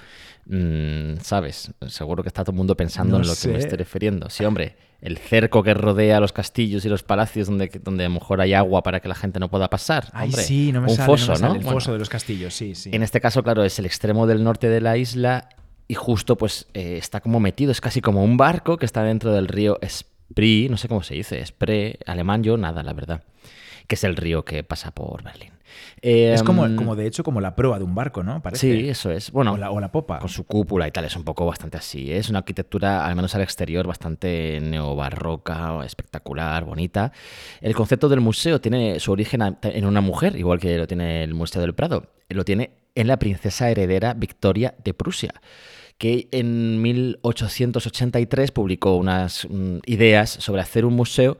Mm, ¿Sabes? Seguro que está todo el mundo pensando No en lo que me estoy refiriendo. Sí, hombre, el cerco que rodea los castillos y los palacios donde, donde a lo mejor hay agua para que la gente no pueda pasar. Ay, hombre. sí, no me un sale, foso, no me sale, ¿no? El Bueno, foso de los castillos, sí, sí. en este caso, claro, es el extremo del norte de la isla y justo pues eh, está como metido, es casi como un barco que está dentro del río Spree, no sé cómo se dice, Spree, alemán yo nada, la verdad, que es el río que pasa por Berlín. es como, Em, como de hecho como la proa de un barco, ¿no? Parece. Sí, eso es. Bueno, o, la, o la popa. con su cúpula y tal, es un poco bastante así. ¿eh? Es una arquitectura, al menos al exterior, bastante neobarroca, espectacular, bonita. El concepto del museo tiene su origen en una mujer, igual que lo tiene el Museo del Prado. Lo tiene en la princesa heredera Victoria de Prusia que en 1883 publicó unas mm, ideas sobre hacer un museo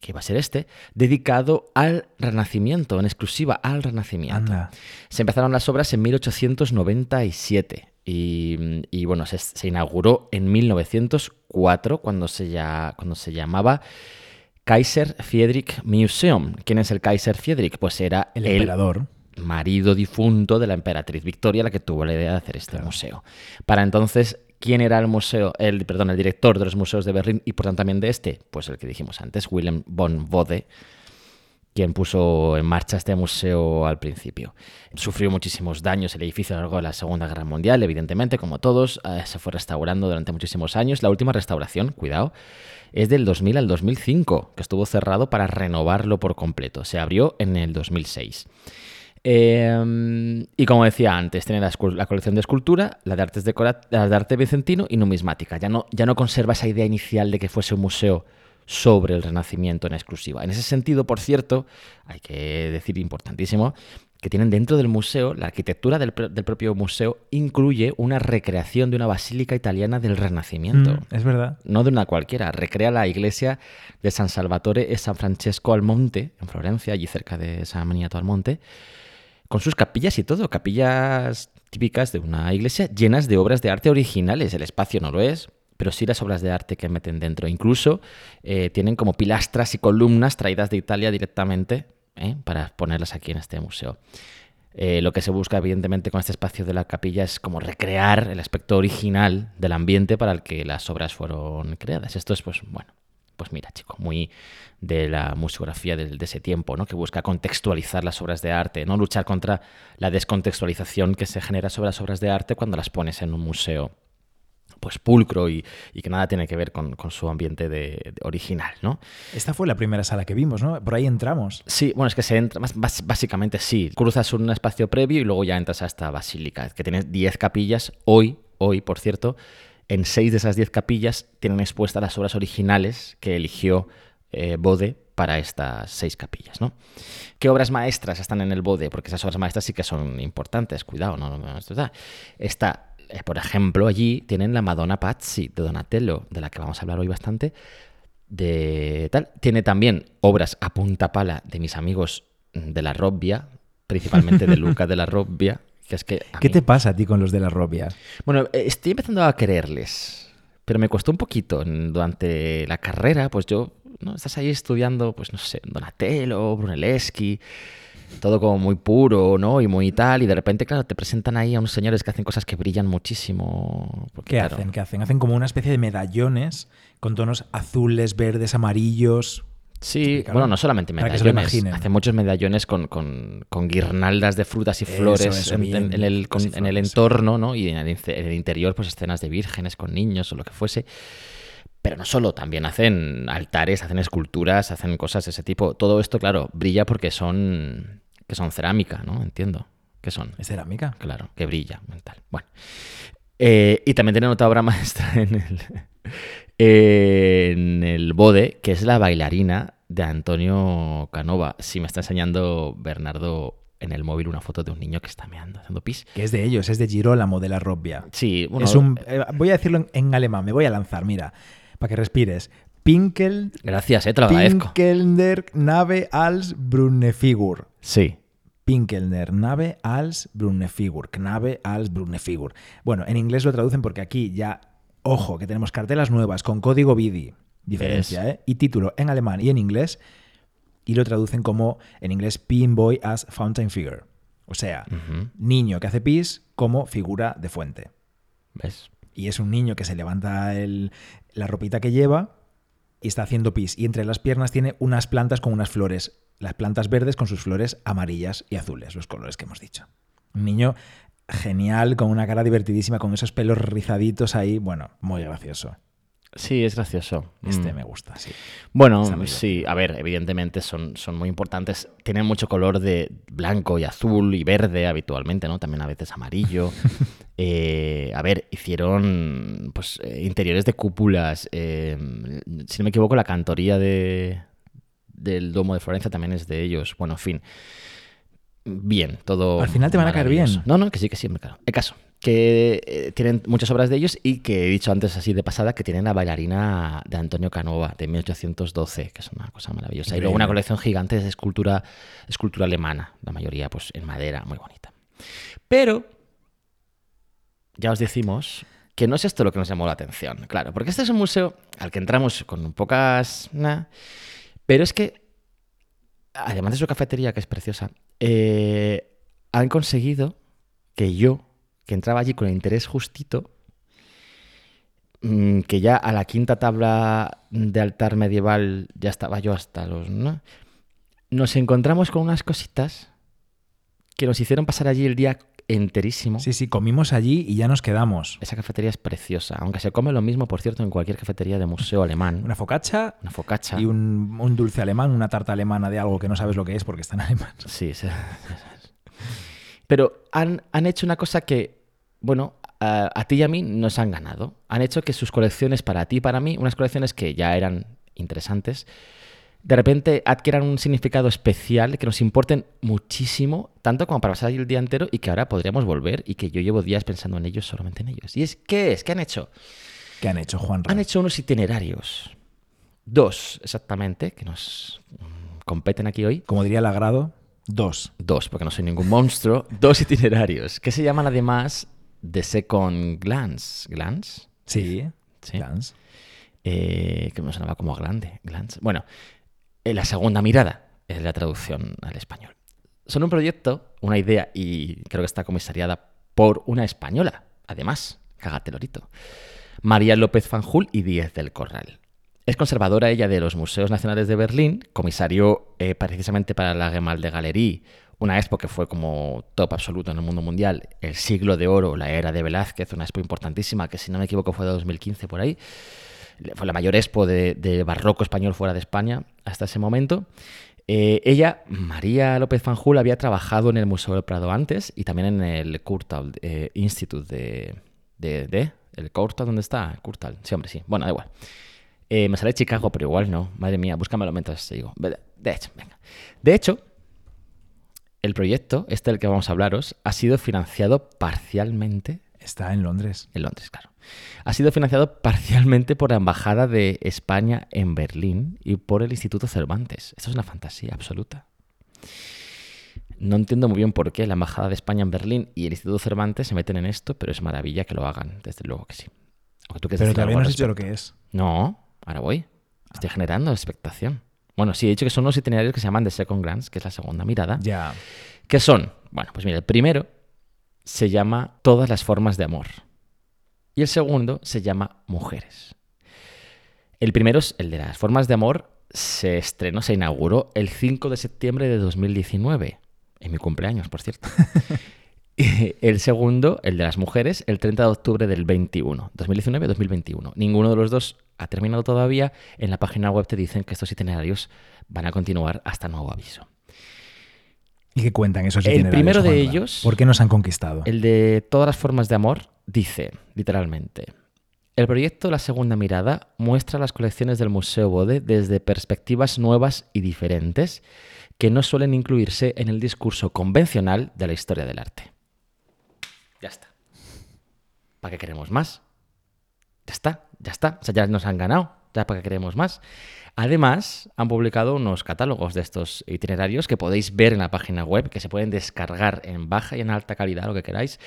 que va a ser este, dedicado al Renacimiento, en exclusiva al Renacimiento. Anda. Se empezaron las obras en 1897 y, y, bueno, se, se inauguró en 1904 cuando se, ya, cuando se llamaba Kaiser Friedrich Museum. ¿Quién es el Kaiser Friedrich? Pues era El emperador. Marido difunto de la emperatriz Victoria, la que tuvo la idea de hacer este museo. Para entonces, ¿quién era el museo, el, perdón, el director de los museos de Berlín y por tanto también de este? Pues el que dijimos antes, Willem von Bode, quien puso en marcha este museo al principio. Sufrió muchísimos daños el edificio a lo largo de la Segunda Guerra Mundial, evidentemente, como todos, eh, se fue restaurando durante muchísimos años. La última restauración, cuidado, es del 2000 al 2005, que estuvo cerrado para renovarlo por completo. Se abrió en el 2006. Eh, y como decía antes, tiene la, colección de escultura, la de, artes la de arte vicentino y numismática. Ya no, ya no conserva esa idea inicial de que fuese un museo sobre el Renacimiento en exclusiva. En ese sentido, por cierto, hay que decir importantísimo que tienen dentro del museo, la arquitectura del, pr- del propio museo incluye una recreación de una basílica italiana del Renacimiento Mm, es verdad. no de una cualquiera, recrea la iglesia de San Salvatore e San Francesco al Monte, en Florencia, allí cerca de San Miniato al Monte, con sus capillas y todo, capillas típicas de una iglesia llenas de obras de arte originales. El espacio no lo es, pero sí las obras de arte que meten dentro. Incluso eh, tienen como pilastras y columnas traídas de Italia directamente ¿eh? para ponerlas aquí en este museo. Eh, lo que se busca, evidentemente, con este espacio de la capilla es como recrear el aspecto original del ambiente para el que las obras fueron creadas. Esto es, pues, bueno, pues mira, chico, muy de la museografía de, de, ese tiempo, ¿no? Que busca contextualizar las obras de arte, no luchar contra la descontextualización que se genera sobre las obras de arte cuando las pones en un museo pues pulcro y, y, que nada tiene que ver con, con su ambiente de, de original, ¿no? Esta fue la primera sala que vimos, ¿no? Por ahí entramos. Sí, bueno, es que se entra, básicamente sí. Cruzas un espacio previo y luego ya entras a esta basílica, que tiene 10 capillas. Hoy, hoy, por cierto, en 6 de esas 10 capillas tienen expuestas las obras originales que eligió eh, Bode para estas seis capillas, ¿no? ¿Qué obras maestras están en el Bode? Porque esas obras maestras sí que son importantes, cuidado, no, no, no está eh, por ejemplo, allí tienen la Madonna Pazzi de Donatello, de la que vamos a hablar hoy bastante. De tal. Tiene también obras a punta pala de mis amigos de la Robbia, principalmente de (laughs) Luca de la Robbia. Que es que ¿Qué mí... te pasa a ti con los de la Robbia? Bueno, eh, estoy empezando a quererles, pero me costó un poquito. Durante la carrera, pues yo, ¿no? Estás ahí estudiando, pues no sé, Donatello, Brunelleschi todo como muy puro, ¿no? Y muy tal, y de repente, claro, te presentan ahí a unos señores que hacen cosas que brillan muchísimo. Porque, ¿Qué claro, hacen? ¿Qué hacen? Hacen como una especie de medallones con tonos azules, verdes, amarillos. Sí, claro, bueno, no solamente medallones, hacen muchos medallones con, con, con, guirnaldas de frutas y flores eso, eso, en, bien, en, el, con, en, el, entorno, ¿no? Y en el, en el interior, pues escenas de vírgenes con niños o lo que fuese. Pero no solo, también hacen altares, hacen esculturas, hacen cosas de ese tipo. Todo esto, claro, brilla porque son que son cerámica, ¿no? Entiendo. ¿Qué son? ¿Es cerámica? Claro, que brilla, mental. Bueno. Eh, y también tienen otra obra (laughs) maestra en el, en el Bode, que es la bailarina de Antonio Canova. Si me está enseñando Bernardo en el móvil una foto de un niño que está meando, haciendo pis. Que es de ellos, es de Girolamo, de la Robbia. Sí, bueno, es un, eh, voy a decirlo en, en, alemán, me voy a lanzar, mira, para que respires. Pinkel. Gracias, eh, te lo agradezco. Pinkelner Nave als Brunnefigur. Sí. Pinkelner Nave als Brunnefigur. Knave als Brunnefigur. Bueno, en inglés lo traducen porque aquí ya, ojo, que tenemos cartelas nuevas con código BIDI. Diferencia, ¿eh? Y título en alemán y en inglés. Y lo traducen como, en inglés, Pinboy as Fountain Figure. O sea, uh -huh. niño que hace pis como figura de fuente. ¿Ves? Y es un niño que se levanta el, la ropita que lleva y está haciendo pis. Y entre las piernas tiene unas plantas con unas flores. Las plantas verdes con sus flores amarillas y azules, los colores que hemos dicho. Un niño genial, con una cara divertidísima, con esos pelos rizaditos ahí. Bueno, muy gracioso. Sí, es gracioso. Este mm. me gusta, sí. Bueno, sí, a ver, evidentemente son, son muy importantes. Tienen mucho color de blanco y azul y verde habitualmente, ¿no? También a veces amarillo. (laughs) eh, a ver, hicieron pues eh, interiores de cúpulas. Eh, si no me equivoco, la cantoría de, del Domo de Florencia también es de ellos. Bueno, en fin. Bien, todo. Al final te van a caer bien. No, no, que sí, que sí, me cago. El caso que eh, tienen muchas obras de ellos y que he dicho antes así de pasada que tienen la bailarina de Antonio Canova de 1812, que es una cosa maravillosa. Increíble. Y luego una colección gigante de escultura, escultura alemana, la mayoría pues en madera, muy bonita. Pero ya os decimos que no es esto lo que nos llamó la atención, claro, porque este es un museo al que entramos con pocas... Nah, pero es que, además de su cafetería, que es preciosa, eh, han conseguido que yo que entraba allí con el interés justito, mm, que ya a la quinta tabla de altar medieval ya estaba yo hasta los... ¿no? Nos encontramos con unas cositas que nos hicieron pasar allí el día enterísimo. Sí, sí, comimos allí y ya nos quedamos. Esa cafetería es preciosa, aunque se come lo mismo, por cierto, en cualquier cafetería de museo alemán. Una focaccia. Una focaccia. Y un, un dulce alemán, una tarta alemana de algo que no sabes lo que es porque está en alemán. Sí, sí. Pero han, han hecho una cosa que bueno, a, a, ti y a mí nos han ganado. Han hecho que sus colecciones para ti y para mí, unas colecciones que ya eran interesantes, de repente adquieran un significado especial que nos importen muchísimo, tanto como para pasar el día entero y que ahora podríamos volver y que yo llevo días pensando en ellos, solamente en ellos. ¿Y es qué es? ¿Qué han hecho? ¿Qué han hecho, Juan? Han hecho unos itinerarios. Dos, exactamente, que nos competen aquí hoy. Como diría el agrado, dos. Dos, porque no soy ningún monstruo. dos itinerarios, que se llaman además The Second Glance. ¿Glance? Sí. Sí. Glance. eh, que me sonaba como glande, glance. Bueno, la segunda mirada es la traducción al español. Son un proyecto, una idea, y creo que está comisariada por una española, además, cágate lorito, María López Fanjul y Díez del Corral. Es conservadora ella de los Museos Nacionales de Berlín, comisario eh, precisamente para la Gemalde Galerie, una expo que fue como top absoluto en el mundo mundial, el siglo de oro, la era de Velázquez, una expo importantísima que si no me equivoco fue de 2015 por ahí fue la mayor expo de, barroco español fuera de España hasta ese momento. Eh, ella, María López Fanjul, había trabajado en el Museo del Prado antes y también en el Kurtahl eh, Institute de, ¿El Kurtahl dónde está? Kurtahl. Sí, hombre, sí. Bueno, da igual. Eh, me sale Chicago, pero igual no. Madre mía, búscamelo mientras te digo. De hecho, venga. De hecho, el proyecto, este del que vamos a hablaros, ha sido financiado parcialmente Está en Londres. en Londres, claro. Ha sido financiado (laughs) parcialmente por la Embajada de España en Berlín y por el Instituto Cervantes. Esto es una fantasía absoluta. No entiendo muy bien por qué la Embajada de España en Berlín y el Instituto Cervantes se meten en esto, pero es maravilla que lo hagan, desde luego que sí. Tú Pero todavía no has dicho lo que es. No, ahora voy. Estoy generando expectación. Bueno, sí, he dicho que son unos itinerarios que se llaman The Second Glance, que es la segunda mirada. Ya. ¿Qué son? Bueno, pues mira, el primero se llama Todas las formas de amor. Y el segundo se llama Mujeres. El primero es el de las formas de amor. Se estrenó, se inauguró el 5 de septiembre de 2019. En mi cumpleaños, por cierto. (laughs) Y el segundo, el de las mujeres, el 30 de octubre del 21. 2019-2021. Ninguno de los dos ha terminado todavía. En la página web te dicen que estos itinerarios van a continuar hasta nuevo aviso. ¿Y qué cuentan esos El primero de Juanra? ellos- ¿Por qué nos han conquistado? El de todas las formas de amor dice, literalmente, el proyecto La Segunda Mirada muestra las colecciones del Museo Bode desde perspectivas nuevas y diferentes que no suelen incluirse en el discurso convencional de la historia del arte. Ya está. ¿Para qué queremos más? Ya está, ya está. O sea, ya nos han ganado. ¿Ya para qué queremos más? Además, han publicado unos catálogos de estos itinerarios que podéis ver en la página web, que se pueden descargar en baja y en alta calidad, lo que queráis,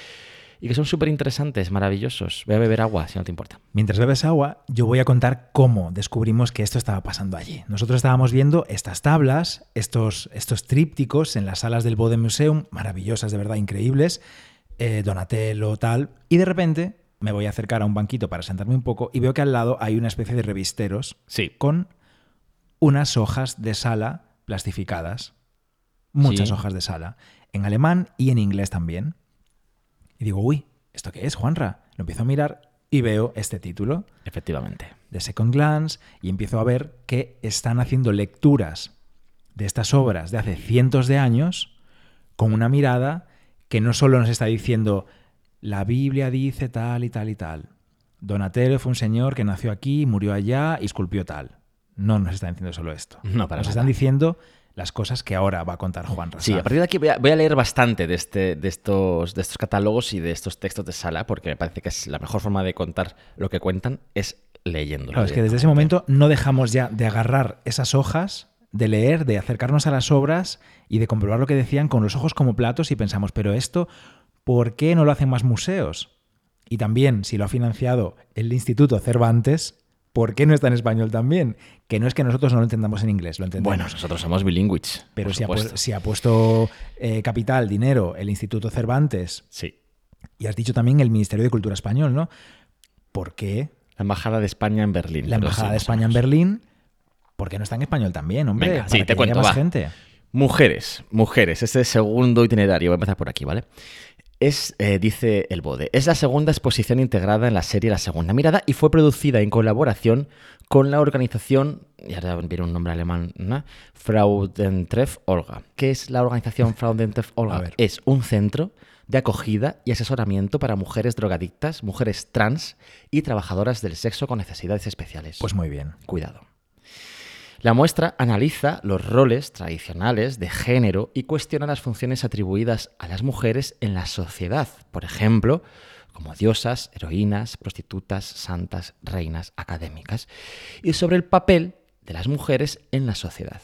y que son súper interesantes, maravillosos. Voy a beber agua, si no te importa. Mientras bebes agua, yo voy a contar cómo descubrimos que esto estaba pasando allí. Nosotros estábamos viendo estas tablas, estos, estos trípticos en las salas del Bode Museum, maravillosas, de verdad, increíbles, eh, Donatello, tal, y de repente me voy a acercar a un banquito para sentarme un poco y veo que al lado hay una especie de revisteros Sí. con unas hojas de sala plastificadas. Muchas Sí. hojas de sala. En alemán y en inglés también. Y digo, uy, ¿esto qué es, Juanra? Lo empiezo a mirar y veo este título Efectivamente. de Second Glance y empiezo a ver que están haciendo lecturas de estas obras de hace cientos de años con una mirada que no solo nos está diciendo la Biblia dice tal y tal y tal. Donatello fue un señor que nació aquí, murió allá y esculpió tal. No nos están diciendo solo esto. No, para nos nada. están diciendo las cosas que ahora va a contar Juan Rasaz. Sí, a partir de aquí voy a, voy a leer bastante de, este, de, estos, de estos catálogos y de estos textos de sala, porque me parece que es la mejor forma de contar lo que cuentan es leyéndolo. Claro, es que desde ese momento no dejamos ya de agarrar esas hojas, de leer, de acercarnos a las obras y de comprobar lo que decían con los ojos como platos y pensamos, pero esto, ¿por qué no lo hacen más museos? Y también, si lo ha financiado el Instituto Cervantes, ¿por qué no está en español también? Que no es que nosotros no lo entendamos en inglés, lo entendemos. Bueno, nosotros somos bilingües. pero si ha, si ha puesto eh, capital, dinero, el Instituto Cervantes Sí. y has dicho también el Ministerio de Cultura Español, ¿no? ¿Por qué La Embajada de España en Berlín. la Embajada sí, de España en. Berlín, ¿por qué no está en español también, hombre? Venga, sí, te cuento, más va. gente. Mujeres, mujeres, este segundo itinerario, voy a empezar por aquí, ¿vale? Es, eh, dice el Bode, es la segunda exposición integrada en la serie La Segunda Mirada y fue producida en colaboración con la organización, y ahora viene un nombre alemán, ¿no? Fraudentreff Olga. ¿Qué es la organización (laughs) Fraudentreff Olga? Es un centro de acogida y asesoramiento para mujeres drogadictas, mujeres trans y trabajadoras del sexo con necesidades especiales. Pues muy bien. Cuidado. La muestra analiza los roles tradicionales de género y cuestiona las funciones atribuidas a las mujeres en la sociedad, por ejemplo, como diosas, heroínas, prostitutas, santas, reinas, académicas, y sobre el papel de las mujeres en la sociedad.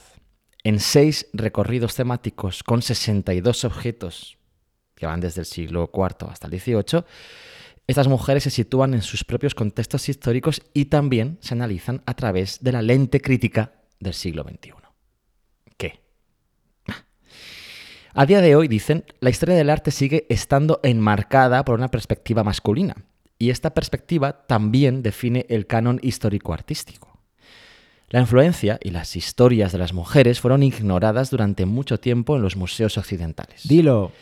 En seis recorridos temáticos con 62 objetos que van desde el siglo IV hasta el XVIII, Estas mujeres se sitúan en sus propios contextos históricos y también se analizan a través de la lente crítica del siglo XXI. ¿Qué? A día de hoy, dicen, la historia del arte sigue estando enmarcada por una perspectiva masculina, y esta perspectiva también define el canon histórico-artístico. La influencia y las historias de las mujeres fueron ignoradas durante mucho tiempo en los museos occidentales. Dilo.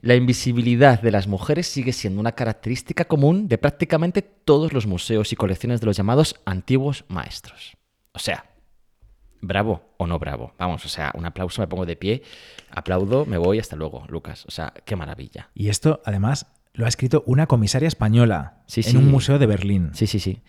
La invisibilidad de las mujeres sigue siendo una característica común de prácticamente todos los museos y colecciones de los llamados antiguos maestros. O sea, bravo o no bravo. Vamos, o sea, un aplauso, me pongo de pie, aplaudo, me voy, hasta luego, Lucas. O sea, qué maravilla. Y esto, además, lo ha escrito una comisaria española Sí, en sí. un museo de Berlín. Sí, sí, sí.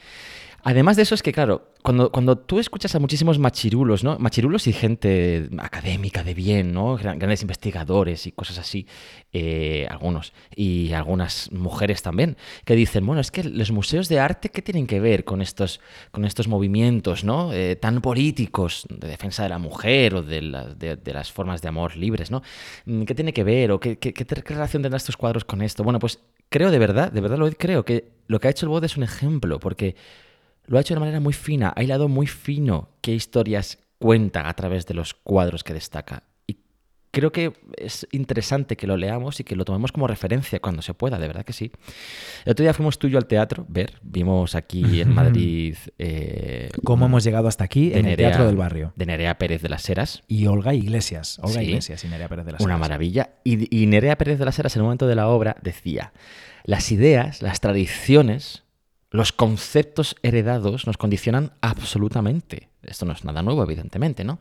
Además de eso es que, claro, cuando, cuando tú escuchas a muchísimos machirulos, ¿no? Machirulos y gente académica de bien, ¿no? Gran- Grandes investigadores y cosas así, eh, algunos, y algunas mujeres también, que dicen, bueno, es que los museos de arte, ¿qué tienen que ver con estos, con estos movimientos, ¿no? Eh, tan políticos de defensa de la mujer o de, la- de- las formas de amor libres, ¿no? Mm, ¿Qué tiene que ver o qué, qué- qué relación tendrán estos cuadros con esto? Bueno, pues creo de verdad, de verdad lo creo, que lo que ha hecho el BOD es un ejemplo, porque lo ha hecho de una manera muy fina, ha hilado muy fino qué historias cuenta a través de los cuadros que destaca. Y creo que es interesante que lo leamos y que lo tomemos como referencia cuando se pueda, de verdad que sí. El otro día fuimos tú y yo al teatro, ver, vimos aquí en Madrid eh, ¿Cómo hemos llegado hasta aquí en el Teatro del Barrio? de Nerea Pérez de las Heras. Y Olga Iglesias. Olga Sí. Iglesias y Nerea Pérez de las Una Heras. maravilla. Y, y Nerea Pérez de las Heras, en el momento de la obra, decía: las ideas, las tradiciones, los conceptos heredados nos condicionan absolutamente. Esto no es nada nuevo, evidentemente, ¿no?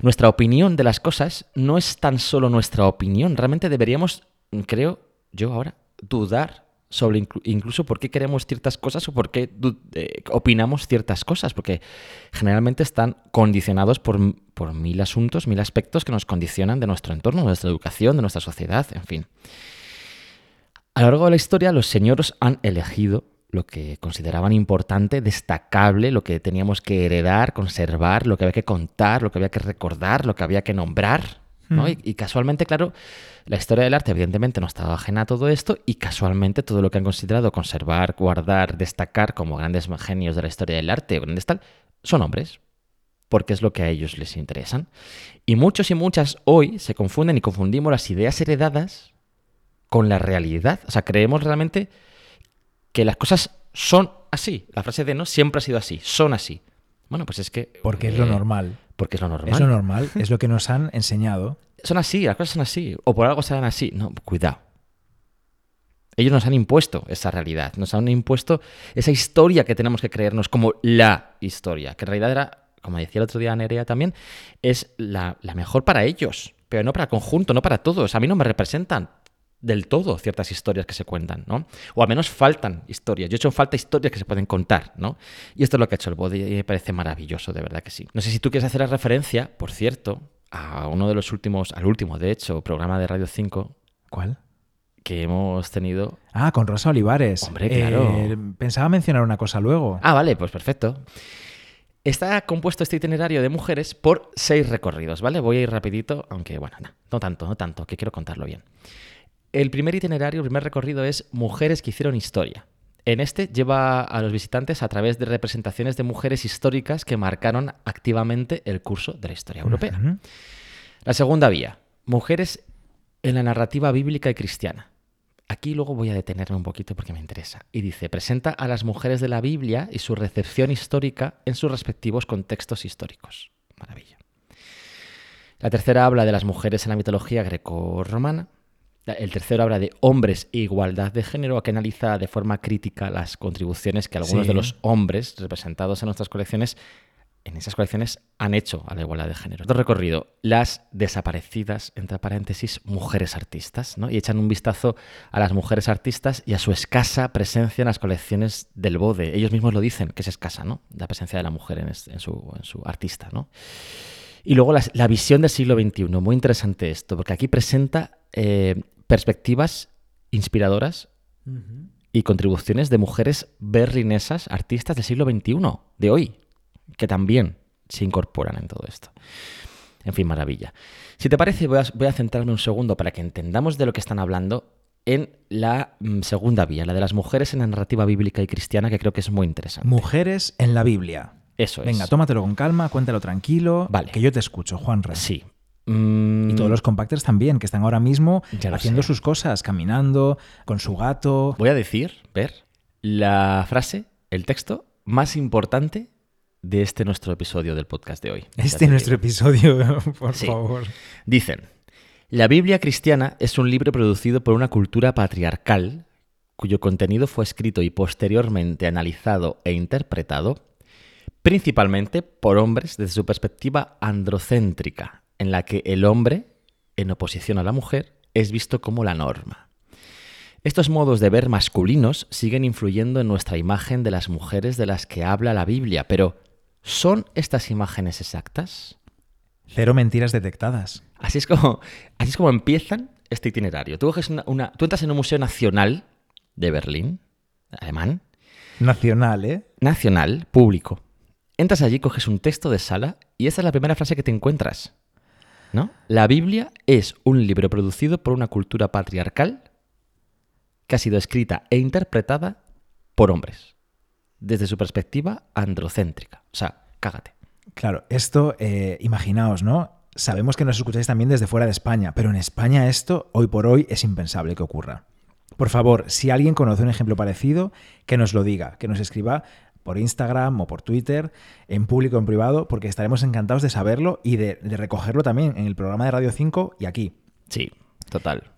Nuestra opinión de las cosas no es tan solo nuestra opinión. Realmente deberíamos, creo yo ahora, dudar sobre inclu- incluso por qué queremos ciertas cosas o por qué eh, opinamos ciertas cosas, porque generalmente están condicionados por, por mil asuntos, mil aspectos que nos condicionan de nuestro entorno, de nuestra educación, de nuestra sociedad, en fin. A lo largo de la historia, los señoros han elegido lo que consideraban importante, destacable, lo que teníamos que heredar, conservar, lo que había que contar, lo que había que recordar, lo que había que nombrar. ¿no? Mm. Y, y casualmente, claro, la historia del arte evidentemente no estaba ajena a todo esto y casualmente todo lo que han considerado conservar, guardar, destacar como grandes genios de la historia del arte, grandes tal, son hombres, porque es lo que a ellos les interesan. Y muchos y muchas hoy se confunden y confundimos las ideas heredadas con la realidad. O sea, creemos realmente que las cosas son así. La frase de no siempre ha sido así, son así. Bueno, pues es que... Porque es lo eh, normal. Porque es lo normal. Es lo normal, es lo que nos han enseñado. Son así, las cosas son así. O por algo serán así. No, cuidado. Ellos nos han impuesto esa realidad, nos han impuesto esa historia que tenemos que creernos como la historia, que en realidad era, como decía el otro día Nerea también, es la, la mejor para ellos, pero no para el conjunto, no para todos. A mí no me representan del todo ciertas historias que se cuentan, ¿no? O al menos faltan historias. Yo he hecho falta historias que se pueden contar, ¿no? Y esto es lo que ha hecho el body y me parece maravilloso, de verdad que sí. No sé si tú quieres hacer referencia, por cierto, a uno de los últimos, al último, de hecho, programa de Radio 5 ¿Cuál? que hemos tenido. Ah, con Rosa Olivares. Hombre, claro. Eh, pensaba mencionar una cosa luego. Ah, vale, pues perfecto. Está compuesto este itinerario de mujeres por seis recorridos, ¿vale? Voy a ir rapidito, aunque bueno, no, no tanto, no tanto, que quiero contarlo bien. El primer itinerario, el primer recorrido es Mujeres que hicieron historia. En este lleva a los visitantes a través de representaciones de mujeres históricas que marcaron activamente el curso de la historia europea. La segunda vía, mujeres en la narrativa bíblica y cristiana. Aquí luego voy a detenerme un poquito porque me interesa. Y dice, presenta a las mujeres de la Biblia y su recepción histórica en sus respectivos contextos históricos. Maravilla. La tercera habla de las mujeres en la mitología greco-romana. El tercero habla de hombres e igualdad de género, que analiza de forma crítica las contribuciones que algunos Sí. de los hombres representados en nuestras colecciones en esas colecciones han hecho a la igualdad de género. Otro recorrido, las desaparecidas, entre paréntesis, mujeres artistas, ¿no? Y echan un vistazo a las mujeres artistas y a su escasa presencia en las colecciones del BODE. Ellos mismos lo dicen, que es escasa, ¿no? La presencia de la mujer en, es- en su, en su artista, ¿no? Y luego la, visión del siglo XXI, muy interesante esto, porque aquí presenta eh, perspectivas inspiradoras y contribuciones de mujeres berlinesas, artistas del siglo XXI, de hoy, que también se incorporan en todo esto. En fin, maravilla. Si te parece, voy a, voy a centrarme un segundo para que entendamos de lo que están hablando en la mm, segunda vía, la de las mujeres en la narrativa bíblica y cristiana, que creo que es muy interesante. Mujeres en la Biblia. Eso es. Venga, tómatelo con calma, cuéntalo tranquilo. Vale. Que yo te escucho, Juan Sí. Y Mm, todos los compacters también, que están ahora mismo haciendo sé. sus cosas, caminando, con su gato. Voy a decir, ver, la frase, el texto más importante de este nuestro episodio del podcast de hoy. Este te es nuestro digo. episodio, (laughs) por Sí. favor. Dicen, la Biblia cristiana es un libro producido por una cultura patriarcal cuyo contenido fue escrito y posteriormente analizado e interpretado principalmente por hombres desde su perspectiva androcéntrica, en la que el hombre, en oposición a la mujer, es visto como la norma. Estos modos de ver masculinos siguen influyendo en nuestra imagen de las mujeres de las que habla la Biblia, pero ¿son estas imágenes exactas? Cero mentiras detectadas. Así es como, así es como empiezan este itinerario. Tú, coges una- una- tú entras en un museo nacional de Berlín, alemán, Nacional, ¿eh? nacional, público. Entras allí, coges un texto de sala y esta es la primera frase que te encuentras. ¿No? La Biblia es un libro producido por una cultura patriarcal que ha sido escrita e interpretada por hombres, desde su perspectiva androcéntrica. O sea, cágate. Claro, esto, eh, imaginaos, ¿no? Sabemos que nos escucháis también desde fuera de España, pero en España esto, hoy por hoy, es impensable que ocurra. Por favor, si alguien conoce un ejemplo parecido, que nos lo diga, que nos escriba por Instagram o por Twitter, en público o en privado, porque estaremos encantados de saberlo y de, de recogerlo también en el programa de Radio 5 y aquí. Sí, total.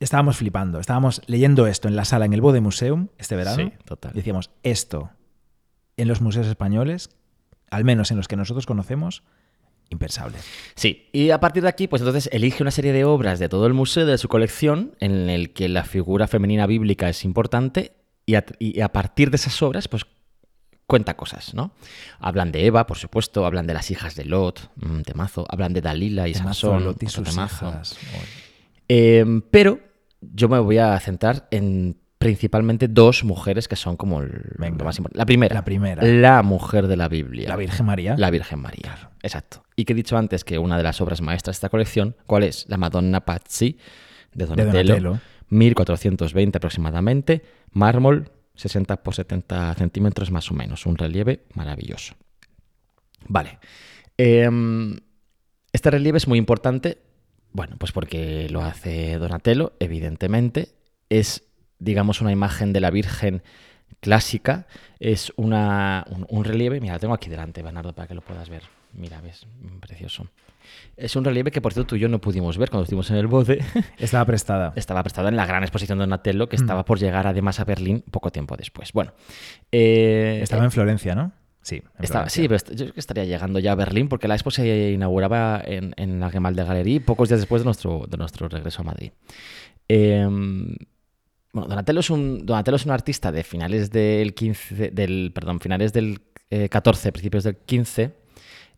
Estábamos flipando, estábamos leyendo esto en la sala en el Bode Museum este verano. Sí, total. Decíamos, esto en los museos españoles, al menos en los que nosotros conocemos, impensable. Sí, y a partir de aquí, pues entonces elige una serie de obras de todo el museo de su colección en el que la figura femenina bíblica es importante y a, y a partir de esas obras, pues cuenta cosas, ¿no? Hablan de Eva, por supuesto, hablan de las hijas de Lot, un temazo, hablan de Dalila y Temazo, Sansón, Lot y otro sus temazo. hijas. Eh, pero yo me voy a centrar en principalmente dos mujeres que son como el, lo más importante. La primera. La primera. La mujer de la Biblia. La Virgen María. La Virgen María. Exacto. Y que he dicho antes que una de las obras maestras de esta colección, ¿cuál es? La Madonna Pazzi de Donatello. Donatello. 1420 aproximadamente. Mármol, 60 por 70 centímetros más o menos. Un relieve maravilloso. Vale. Em, este relieve es muy importante. Bueno, pues porque lo hace Donatello, evidentemente. Es, digamos, una imagen de la Virgen clásica. Es una, un, un relieve. Mira, lo tengo aquí delante, Bernardo, para que lo puedas ver. Mira, ves, precioso. Es un relieve que, por cierto, tú y yo no pudimos ver cuando estuvimos en el bode. (laughs) Estaba prestada. Estaba prestado en la gran exposición de Donatello, Mm. que estaba por llegar además a Berlín poco tiempo después. Bueno, eh, Estaba en Florencia, ¿no? Sí. estaba- sí, pero yo creo que estaría llegando ya a Berlín porque la expo se inauguraba en, en la Gemalde Galerie pocos días después de nuestro, de nuestro regreso a Madrid. Eh, bueno, Donatello es, un, Donatello es un artista de finales del 15, del, perdón, finales del eh, 14, principios del 15,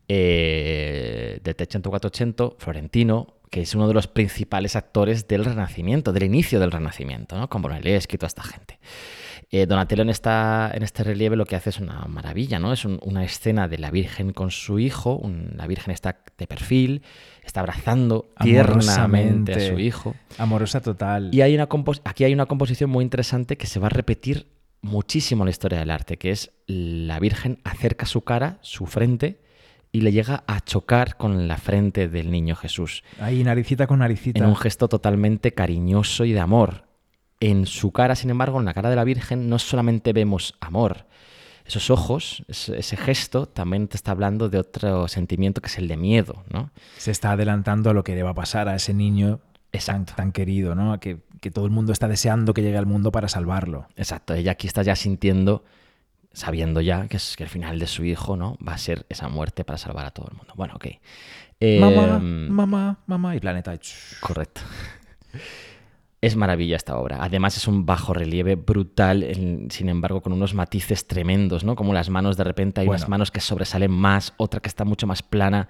eh, del 300-400, florentino, que es uno de los principales actores del Renacimiento, del inicio del Renacimiento, ¿no? con Brunelleschi y toda esta gente. Eh, Donatello en, esta, en este relieve lo que hace es una maravilla, ¿no? Es un- una escena de la Virgen con su hijo, un- la Virgen está de perfil, está abrazando tiernamente a su hijo. Amorosa total. Y hay una aquí hay una composición muy interesante que se va a repetir muchísimo en la historia del arte, que es la Virgen acerca su cara, su frente, y le llega a chocar con la frente del niño Jesús, Ahí, naricita con naricita. en un gesto totalmente cariñoso y de amor. En su cara, sin embargo, en la cara de la Virgen, no solamente vemos amor. Esos ojos, ese gesto, también te está hablando de otro sentimiento que es el de miedo, ¿no? Se está adelantando a lo que le va a pasar a ese niño tan, tan querido, ¿no? Que, que todo el mundo está deseando que llegue al mundo para salvarlo. Exacto, ella aquí está ya sintiendo, sabiendo ya que, es, que el final de su hijo no va a ser esa muerte para salvar a todo el mundo. Bueno, ok. Eh, mamá, mamá, mamá y planeta. Correcto. Es maravilla esta obra. Además es un bajo relieve brutal, en- sin embargo con unos matices tremendos, ¿no? Como las manos de repente hay unas manos que sobresalen más, otra que está mucho más plana.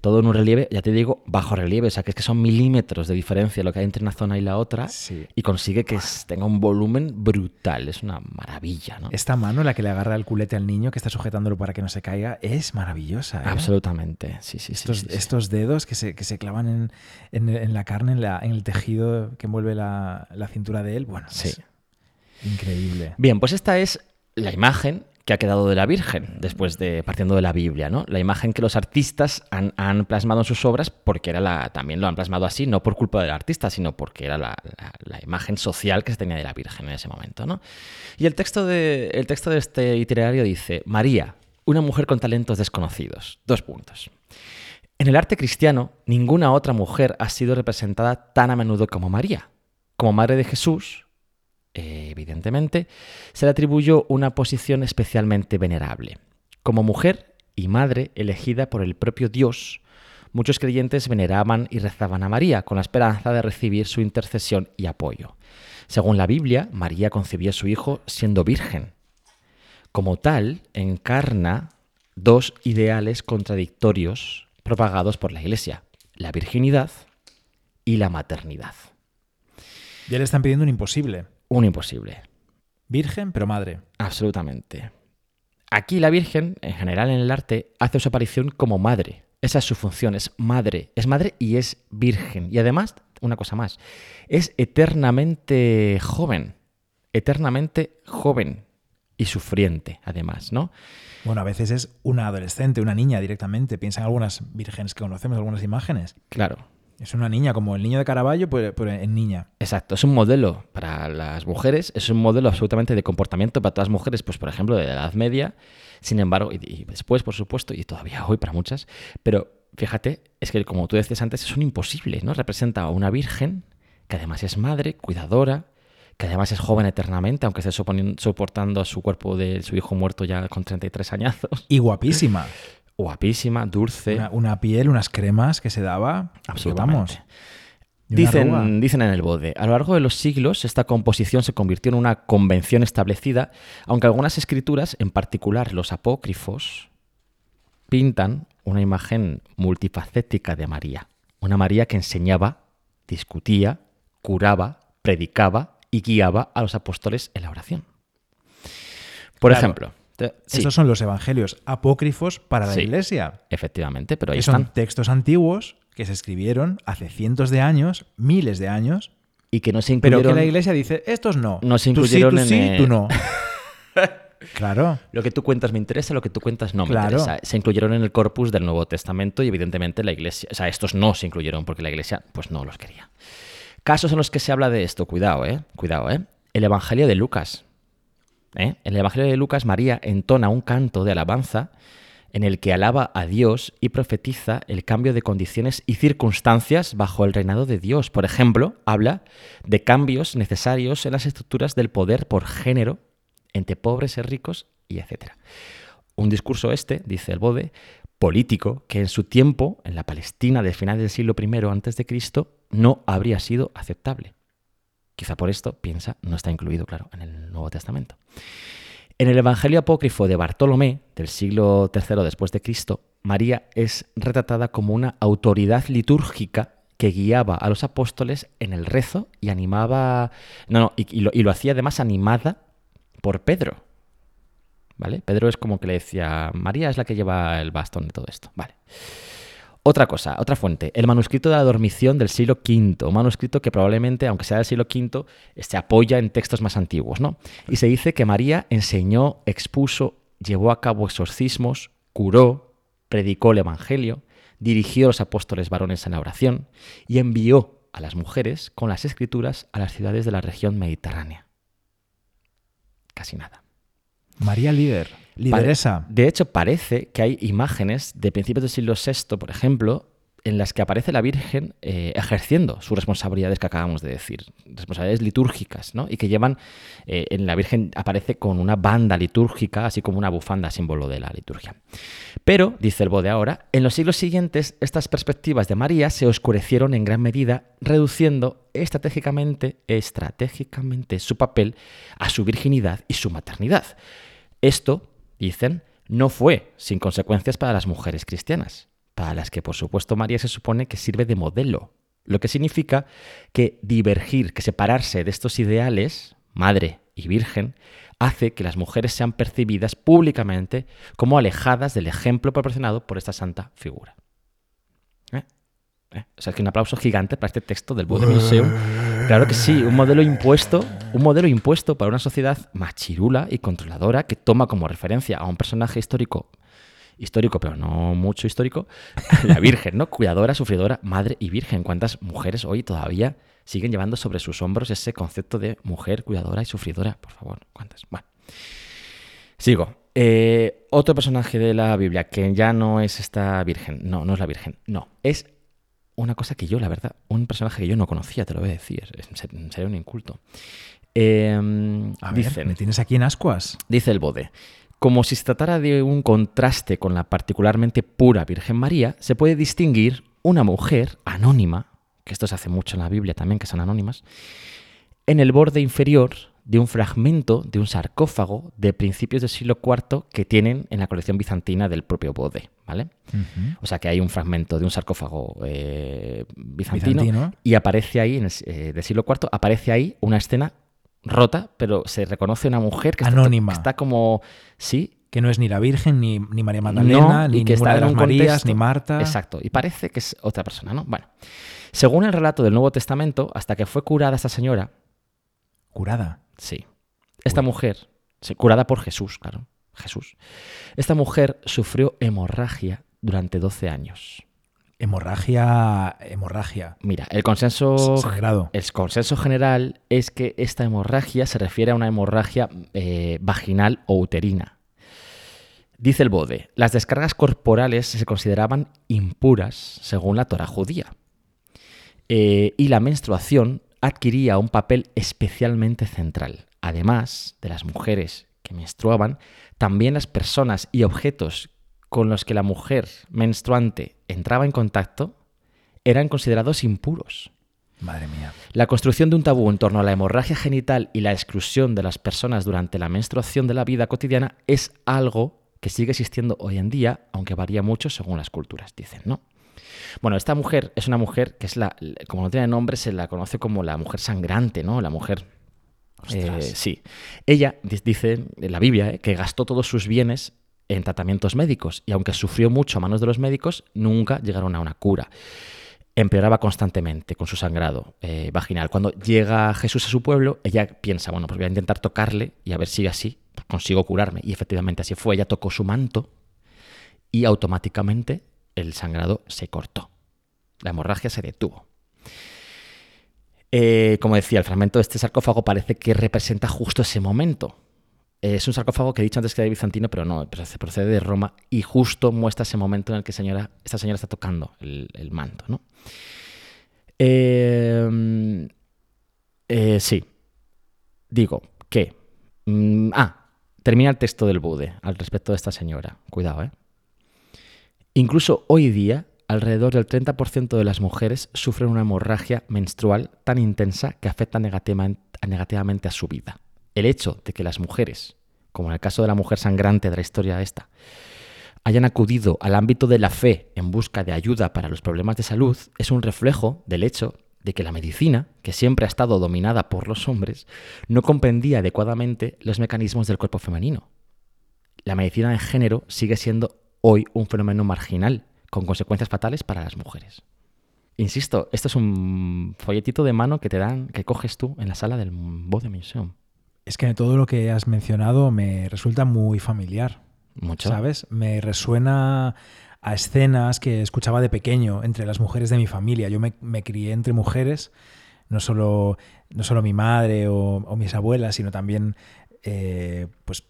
Todo en un relieve, ya te digo, bajo relieve, o sea que es que son milímetros de diferencia lo que hay entre una zona y la otra Sí. y consigue que tenga un volumen brutal, es una maravilla, ¿no? Esta mano, la que le agarra el culete al niño que está sujetándolo para que no se caiga, es maravillosa. ¿eh? Absolutamente, sí, sí, sí. Estos, sí, sí. estos dedos que se, que se clavan en, en- en la carne, en, la- en el tejido que envuelve la, la cintura de él, bueno, Sí. es increíble. Bien, pues esta es la imagen que ha quedado de la Virgen, después de partiendo de la Biblia, ¿no? La imagen que los artistas han, plasmado en sus obras, porque era la, también lo han plasmado así, no por culpa del artista, sino porque era la, la- la imagen social que se tenía de la Virgen en ese momento, ¿no? Y el texto de, el texto de este itinerario dice: María, una mujer con talentos desconocidos. Dos puntos. En el arte cristiano, ninguna otra mujer ha sido representada tan a menudo como María. Como madre de Jesús, eh, evidentemente, se le atribuyó una posición especialmente venerable. Como mujer y madre elegida por el propio Dios, muchos creyentes veneraban y rezaban a María con la esperanza de recibir su intercesión y apoyo. Según la Biblia, María concibió a su hijo siendo virgen. Como tal, encarna dos ideales contradictorios propagados por la Iglesia, la virginidad y la maternidad. Ya le están pidiendo un imposible. Un imposible. Virgen, pero madre. Absolutamente. Aquí la Virgen, en general en el arte, hace su aparición como madre. Esa es su función, es madre. Es madre y es virgen. Y además, una cosa más, es eternamente joven. Eternamente joven y sufriente, además, ¿no? Bueno, a veces es una adolescente, una niña directamente. Piensa en algunas vírgenes que conocemos, algunas imágenes. Claro, Es una niña, como el niño de Caravaggio, pero, pero en niña. Exacto, es un modelo para las mujeres, es un modelo absolutamente de comportamiento para todas las mujeres, pues por ejemplo de la Edad Media, sin embargo, y, y después por supuesto, y todavía hoy para muchas, pero fíjate, es que como tú decías antes, es un imposible, ¿no? Representa a una virgen que además es madre, cuidadora, que además es joven eternamente, aunque esté soportando su cuerpo de su hijo muerto ya con 33 añazos, Y guapísima. (laughs) guapísima, dulce. Una, una piel, unas cremas que se daba. Absolutamente. Dicen, dicen en el bode, a lo largo de los siglos esta composición se convirtió en una convención establecida, aunque algunas escrituras, en particular los apócrifos, pintan una imagen multifacética de María. Una María que enseñaba, discutía, curaba, predicaba y guiaba a los apóstoles en la oración. Por Claro. ejemplo, te- sí, Estos son los evangelios apócrifos para la Sí. iglesia. efectivamente, pero ahí Que son están. textos antiguos que se escribieron hace cientos de años, miles de años, Y que no se pero incluyeron... que la iglesia dice, estos no. No se Tú sí, incluyeron tú en sí, el- tú no. (laughs) claro. Lo que tú cuentas me interesa, lo que tú cuentas no me Claro. interesa. Se incluyeron en el corpus del Nuevo Testamento y evidentemente la Iglesia, o sea, estos no se incluyeron porque la Iglesia pues no los quería. Casos en los que se habla de esto, cuidado, eh, cuidado, eh. El Evangelio de Lucas. ¿Eh? En el Evangelio de Lucas María entona un canto de alabanza en el que alaba a Dios y profetiza el cambio de condiciones y circunstancias bajo el reinado de Dios. Por ejemplo, habla de cambios necesarios en las estructuras del poder por género entre pobres y ricos, y etc. Un discurso este, dice el Bode, político que en su tiempo, en la Palestina del final del siglo I de Cristo, no habría sido aceptable. Quizá por esto, piensa, no está incluido, claro, en el Nuevo Testamento. En el Evangelio apócrifo de Bartolomé, del siglo III después de Cristo, María es retratada como una autoridad litúrgica que guiaba a los apóstoles en el rezo y animaba, no, no, y, lo, y lo hacía además animada por Pedro. ¿Vale? Pedro es como que le decía, María es la que lleva el bastón de todo esto. Vale. Otra cosa, otra fuente, el manuscrito de la dormición del siglo V, un manuscrito que probablemente, aunque sea del siglo V, se apoya en textos más antiguos, ¿no? Y se dice que María enseñó, expuso, llevó a cabo exorcismos, curó, predicó el Evangelio, dirigió a los apóstoles varones en la oración y envió a las mujeres con las escrituras a las ciudades de la región mediterránea. Casi nada. María líder, lideresa. De hecho, parece que hay imágenes de principios del siglo VI, por ejemplo, en las que aparece la Virgen eh, ejerciendo sus responsabilidades que acabamos de decir, responsabilidades litúrgicas, ¿no? Y que llevan, eh, en la Virgen aparece con una banda litúrgica, así como una bufanda, símbolo de la liturgia. Pero, dice el Bode ahora, en los siglos siguientes estas perspectivas de María se oscurecieron en gran medida, reduciendo estratégicamente, estratégicamente su papel a su virginidad y su maternidad. Esto, dicen, no fue sin consecuencias para las mujeres cristianas. para las que por supuesto María se supone que sirve de modelo, lo que significa que divergir, que separarse de estos ideales, madre y virgen, hace que las mujeres sean percibidas públicamente como alejadas del ejemplo proporcionado por esta santa figura. O sea, que un aplauso gigante para este texto del Bode Museum. Claro que sí, un modelo impuesto, un modelo impuesto para una sociedad machirula y controladora que toma como referencia a un personaje histórico histórico, pero no mucho histórico, (laughs) la Virgen, ¿no? Cuidadora, sufridora, madre y virgen. ¿Cuántas mujeres hoy todavía siguen llevando sobre sus hombros ese concepto de mujer cuidadora y sufridora? Por favor, ¿cuántas? Bueno. Sigo. Eh, otro personaje de la Biblia que ya no es esta Virgen. No, no es la Virgen. No. Es una cosa que yo, la verdad, un personaje que yo no conocía, te lo voy a decir. Sería un inculto. Eh, a ver, ¿me tienes aquí en ascuas? Dice el Bode. Como si se tratara de un contraste con la particularmente pura Virgen María, se puede distinguir una mujer anónima, que esto se hace mucho en la Biblia también, que son anónimas, en el borde inferior de un fragmento de un sarcófago de principios del siglo IV que tienen en la colección bizantina del propio Bode, ¿vale? O sea que hay un fragmento de un sarcófago eh, bizantino, y aparece ahí, en el, eh, del siglo IV, aparece ahí una escena rota, pero se reconoce una mujer que Anónima. Está, como, sí. Que no es ni la Virgen, ni, ni María Magdalena, ni que ninguna de las Marías, ni Marta. Exacto, y parece que es otra persona, ¿no? Bueno, según el relato del Nuevo Testamento, hasta que fue curada esta señora... ¿Curada? Sí. Esta mujer, curada por Jesús, claro, Jesús. Esta mujer sufrió hemorragia durante 12 años. Hemorragia, hemorragia. Mira, el consenso, Sagrado. el consenso general es que esta hemorragia se refiere a una hemorragia eh, vaginal o uterina. Dice el Bode, las descargas corporales se consideraban impuras según la Torah judía. Eh, y la menstruación adquiría un papel especialmente central. Además de las mujeres que menstruaban, también las personas y objetos con los que la mujer menstruante entraba en contacto eran considerados impuros. Madre mía. La construcción de un tabú en torno a la hemorragia genital y la exclusión de las personas durante la menstruación de la vida cotidiana es algo que sigue existiendo hoy en día, aunque varía mucho según las culturas, dicen, ¿no? Bueno, esta mujer es una mujer que es la, como no tiene nombre, se la conoce como la mujer sangrante, ¿no? La mujer eh, sí. Ella dice en la Biblia eh, que gastó todos sus bienes en tratamientos médicos y aunque sufrió mucho a manos de los médicos, nunca llegaron a una cura. Empeoraba constantemente con su sangrado eh, vaginal. Cuando llega Jesús a su pueblo, ella piensa, bueno, pues voy a intentar tocarle y a ver si así consigo curarme. Y efectivamente así fue. Ella tocó su manto y automáticamente el sangrado se cortó. La hemorragia se detuvo. Eh, como decía, el fragmento de este sarcófago parece que representa justo ese momento es un sarcófago que he dicho antes que era bizantino, pero no, procede de Roma y justo muestra ese momento en el que señora, esta señora está tocando el, manto. ¿no? Eh, sí, digo que... Mm, ah, termina el texto del Bude al respecto de esta señora. Cuidado, ¿eh? Incluso hoy día, alrededor del 30% de las mujeres sufren una hemorragia menstrual tan intensa que afecta negativamente a su vida el hecho de que las mujeres, como en el caso de la mujer sangrante de la historia esta, hayan acudido al ámbito de la fe en busca de ayuda para los problemas de salud es un reflejo del hecho de que la medicina, que siempre ha estado dominada por los hombres, no comprendía adecuadamente los mecanismos del cuerpo femenino. La medicina de género sigue siendo hoy un fenómeno marginal, con consecuencias fatales para las mujeres. Insisto, esto es un folletito de mano que te dan, que coges tú en la sala del Bode Museum. Es que todo lo que has mencionado me resulta muy familiar. Mucho. ¿Sabes? Me resuena a escenas que escuchaba de pequeño entre las mujeres de mi familia. Yo me, crié entre mujeres, no solo, no solo mi madre o, mis abuelas, sino también, eh, pues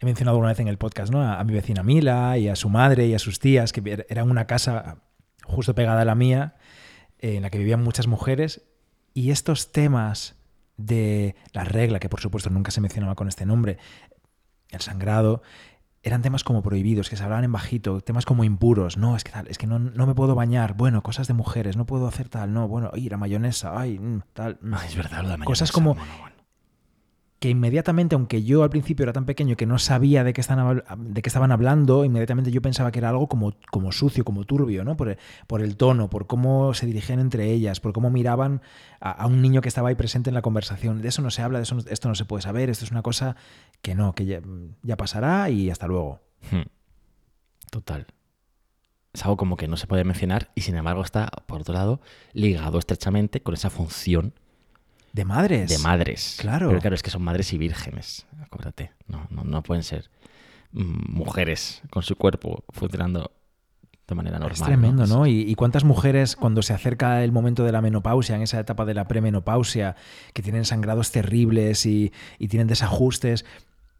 he mencionado una vez en el podcast, ¿no? A, mi vecina Mila y a su madre y a sus tías, que er, eran una casa justo pegada a la mía, en la que vivían muchas mujeres. Y estos temas de la regla, que por supuesto nunca se mencionaba con este nombre, el sangrado, eran temas como prohibidos, que se hablaban en bajito, temas como impuros, no, es que tal, es que no, me puedo bañar, bueno, cosas de mujeres, no puedo hacer tal, no, bueno, ay, la mayonesa, ay, mm, tal. Mm. es verdad, la mayonesa. Cosas como... que inmediatamente, aunque yo al principio era tan pequeño que no sabía de qué, estaban, de qué estaban hablando, inmediatamente yo pensaba que era algo como, como sucio, como turbio, ¿no? Por el, por el tono, por cómo se dirigían entre ellas, por cómo miraban a, un niño que estaba ahí presente en la conversación. De eso no se habla, de eso, esto no se puede saber, esto es una cosa que no, que ya, ya pasará y hasta luego. Hmm. Total. Es algo como que no se puede mencionar y sin embargo está, por otro lado, ligado estrechamente con esa función de madres. De madres. Claro. Pero claro, es que son madres y vírgenes, acuérdate. No, no, no pueden ser mm, mujeres con su cuerpo funcionando de manera normal. Es tremendo, ¿no? ¿no? ¿Y, ¿Y, cuántas mujeres cuando se acerca el momento de la menopausia, en esa etapa de la premenopausia, que tienen sangrados terribles y, y tienen desajustes,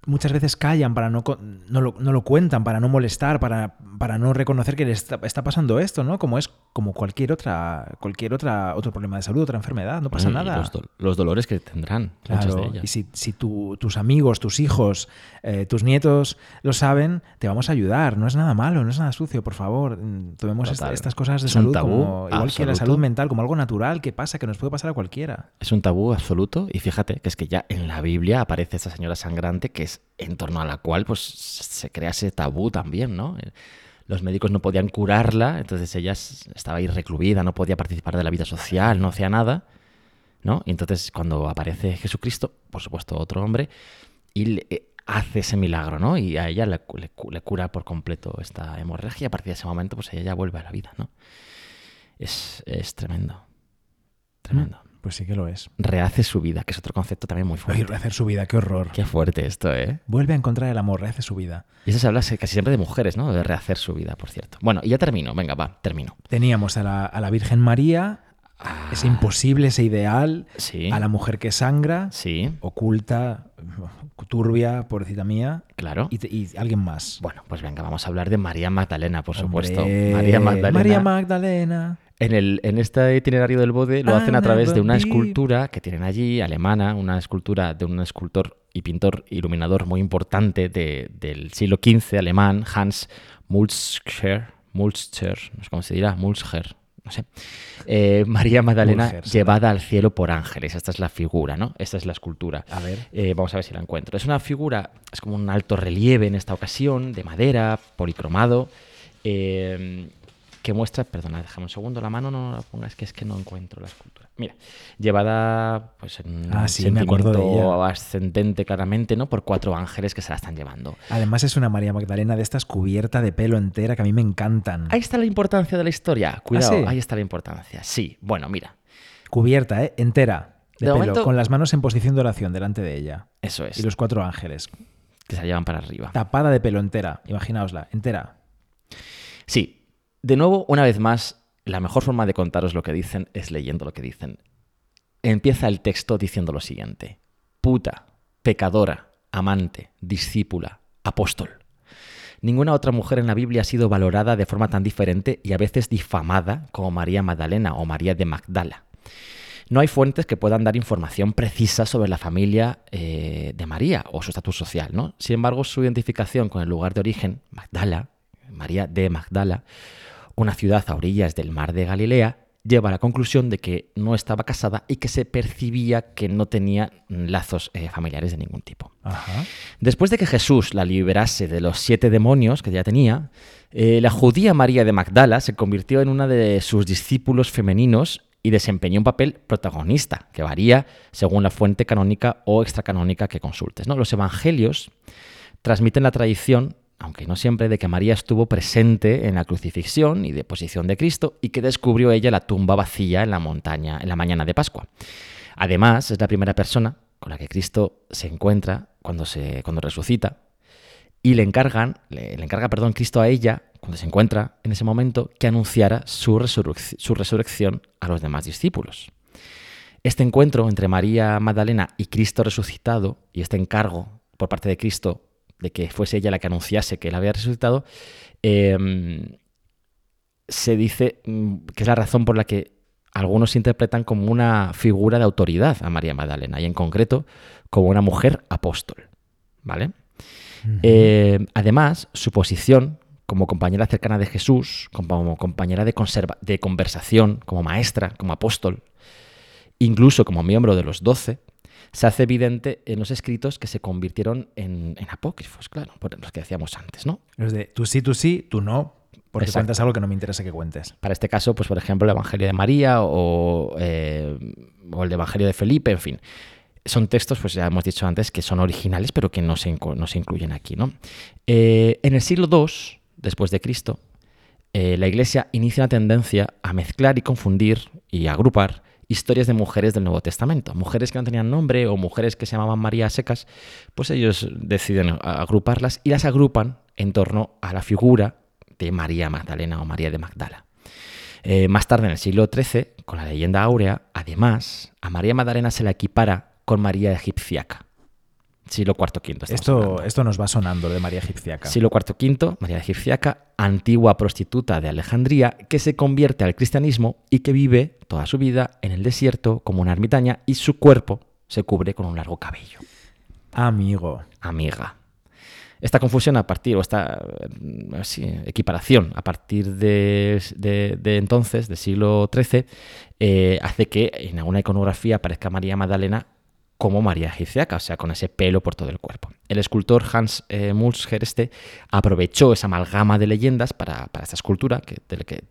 muchas veces callan para no, no, lo, no lo cuentan, para no molestar, para, para no reconocer que les está, está, pasando esto, ¿no? Como es como cualquier otra, cualquier otra, otro problema de salud, otra enfermedad, no pasa Mm, nada. Los, do los, dolores que tendrán, claro, muchas de ellas. Y si, si tu, tus amigos, tus hijos, eh, tus nietos lo saben, te vamos a ayudar. No es nada malo, no es nada sucio, por favor. Mm, Tomemos Total. estas cosas de Es salud como, igual que la absoluto. salud mental, como algo natural que pasa, que nos puede pasar a cualquiera. Es un tabú absoluto y fíjate que es que ya en la Biblia aparece esa señora sangrante que en torno a la cual pues se crea ese tabú también, ¿no? Los médicos no podían curarla, entonces ella estaba ahí recluida, no podía participar de la vida social, no hacía nada, ¿no? Y entonces cuando aparece Jesucristo, por supuesto otro hombre, y eh, hace ese milagro, ¿no? Y a ella le, le, le cura por completo esta hemorragia y a partir de ese momento pues ella ya vuelve a la vida, ¿no? Es, es tremendo. Tremendo. Pues sí que lo es. Rehace su vida, que es otro concepto también muy fuerte. Oye, rehacer su vida, qué horror. Qué fuerte esto, ¿eh? Vuelve a encontrar el amor, rehace su vida. Y eso se habla casi siempre de mujeres, ¿no? De rehacer su vida, por cierto. Bueno, y ya termino, venga, va, termino. Teníamos a la, a la Virgen María, Ah, ese imposible, ese ideal, sí, a la mujer que sangra, sí, oculta, turbia, pobrecita mía, claro. y, y, alguien más. Bueno, pues venga, vamos a hablar de María Magdalena, por Hombre, supuesto. María Magdalena. María Magdalena. En, el, en este itinerario del Bode lo hacen a través de una escultura que tienen allí, alemana, una escultura de un escultor y pintor iluminador muy importante de- del siglo XV alemán, Hans Mulzscher, Mulzscher, no sé cómo se dirá, Mulzscher, no sé. Eh, (laughs) María Magdalena llevada al cielo por ángeles. Esta es la figura, ¿no? Esta es la escultura. A ver. Eh, vamos a ver si la encuentro. Es una figura, es como un alto relieve en esta ocasión, de madera, policromado, eh, que muestra, perdona, déjame un segundo, la mano no la pongas, que es que no encuentro la escultura. Mira, llevada pues en Ah, un sí, de ascendente claramente, ¿no? Por cuatro ángeles que se la están llevando. Además es una María Magdalena de estas cubierta de pelo entera que a mí me encantan. Ahí está la importancia de la historia. Cuidado, ¿Ah, sí? ahí está la importancia. Sí, bueno, mira, Cubierta, ¿eh? Entera. De, De pelo, momento- con las manos en posición de oración delante de ella. eso es. Y los cuatro ángeles. Que se la llevan para arriba. Tapada de pelo entera. Imaginaosla, entera. Sí, de nuevo, una vez más, la mejor forma de contaros lo que dicen es leyendo lo que dicen. Empieza el texto diciendo lo siguiente. Puta, pecadora, amante, discípula, apóstol. Ninguna otra mujer en la Biblia ha sido valorada de forma tan diferente y a veces difamada como María Magdalena o María de Magdala. No hay fuentes que puedan dar información precisa sobre la familia eh, de María o su estatus social. ¿no? Sin embargo, su identificación con el lugar de origen, Magdala, María de Magdala, una ciudad a orillas del mar de Galilea, lleva a la conclusión de que no estaba casada y que se percibía que no tenía lazos eh, familiares de ningún tipo. Ajá. Después de que Jesús la liberase de los siete demonios que ya tenía, eh, la judía María de Magdala se convirtió en una de sus discípulos femeninos y desempeñó un papel protagonista, que varía según la fuente canónica o extracanónica que consultes. ¿no? Los evangelios transmiten la tradición, aunque no siempre, de que María estuvo presente en la crucifixión y deposición de Cristo y que descubrió ella la tumba vacía en la montaña en la mañana de Pascua. Además, es la primera persona con la que Cristo se encuentra cuando, se, cuando resucita y le encargan, le, encarga, perdón, Cristo a ella, cuando se encuentra en ese momento, que anunciara su, resurrec- su resurrección a los demás discípulos. Este encuentro entre María Magdalena y Cristo resucitado, y este encargo por parte de Cristo de que fuese ella la que anunciase que él había resucitado, eh, se dice mm, que es la razón por la que algunos interpretan como una figura de autoridad a María Magdalena, y en concreto como una mujer apóstol. ¿Vale? Eh, además, su posición como compañera cercana de Jesús, como compañera de, conserva- de conversación, como maestra, como apóstol, incluso como miembro de los doce, se hace evidente en los escritos que se convirtieron en, en apócrifos, claro, por los que decíamos antes, ¿no? Los de tú sí, tú sí, tú no, porque Exacto. cuentas algo que no me interesa que cuentes. Para este caso, pues por ejemplo, el Evangelio de María o, eh, o el Evangelio de Felipe, en fin. Son textos, pues ya hemos dicho antes, que son originales, pero que no se, inco- no se incluyen aquí. ¿no? Eh, en el siglo II, después de Cristo, eh, la Iglesia inicia una tendencia a mezclar y confundir y agrupar historias de mujeres del Nuevo Testamento. Mujeres que no tenían nombre o mujeres que se llamaban María secas, pues ellos deciden agruparlas y las agrupan en torno a la figura de María Magdalena o María de Magdala. Eh, más tarde, en el siglo XIII, con la leyenda áurea, además, a María Magdalena se la equipara con María egipciaca. Siglo IV, V. Esto, hablando. esto nos va sonando de María Egipciaca. Siglo IV, V, María egipciaca, antigua prostituta de Alejandría, que se convierte al cristianismo y que vive toda su vida en el desierto como una ermitaña y su cuerpo se cubre con un largo cabello. Amigo. Amiga. Esta confusión a partir, o esta eh, sí, equiparación a partir de, de- de entonces, del siglo XIII, eh, hace que en alguna iconografía aparezca María Magdalena como María egipciaca, o sea, con ese pelo por todo el cuerpo. El escultor Hans eh, este aprovechó esa amalgama de leyendas para, para esta escultura que,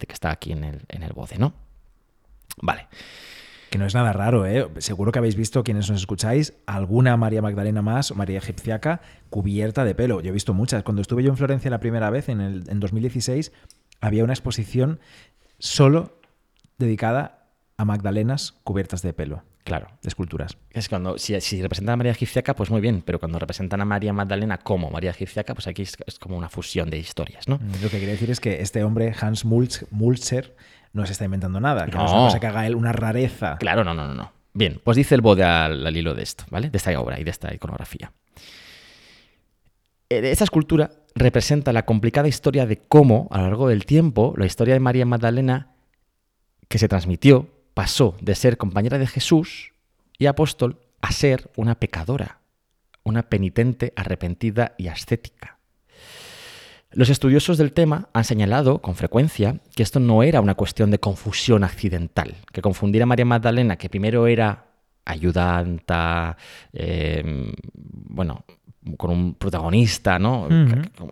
está aquí en el, en el ¿no? Vale. Que no es nada raro, ¿eh? Seguro que habéis visto, quienes nos escucháis, alguna María Magdalena más, o María Egipciaca, cubierta de pelo. Yo he visto muchas. Cuando estuve yo en Florencia la primera vez, en, el, en 2016, había una exposición solo dedicada a Magdalenas cubiertas de pelo, Claro. de esculturas. Es cuando, si, si representan a María Egipciaca, pues muy bien, pero cuando representan a María Magdalena como María Egipciaca, pues aquí es, es como una fusión de historias, ¿no? Mm, Lo que quiere decir es que este hombre, Hans Mulz- Mulzer, no se está inventando nada. Que no, es No. una cosa que haga él una rareza. Claro, no, no, no, no. Bien, pues dice el bode al, al hilo de esto, ¿vale? De esta obra y de esta iconografía. Eh, Esta escultura representa la complicada historia de cómo, a lo largo del tiempo, la historia de María Magdalena que se transmitió pasó de ser compañera de Jesús y apóstol a ser una pecadora, una penitente arrepentida y ascética. Los estudiosos del tema han señalado con frecuencia que esto no era una cuestión de confusión accidental, que confundir a María Magdalena, que primero era ayudanta, eh, bueno, con un protagonista, ¿no?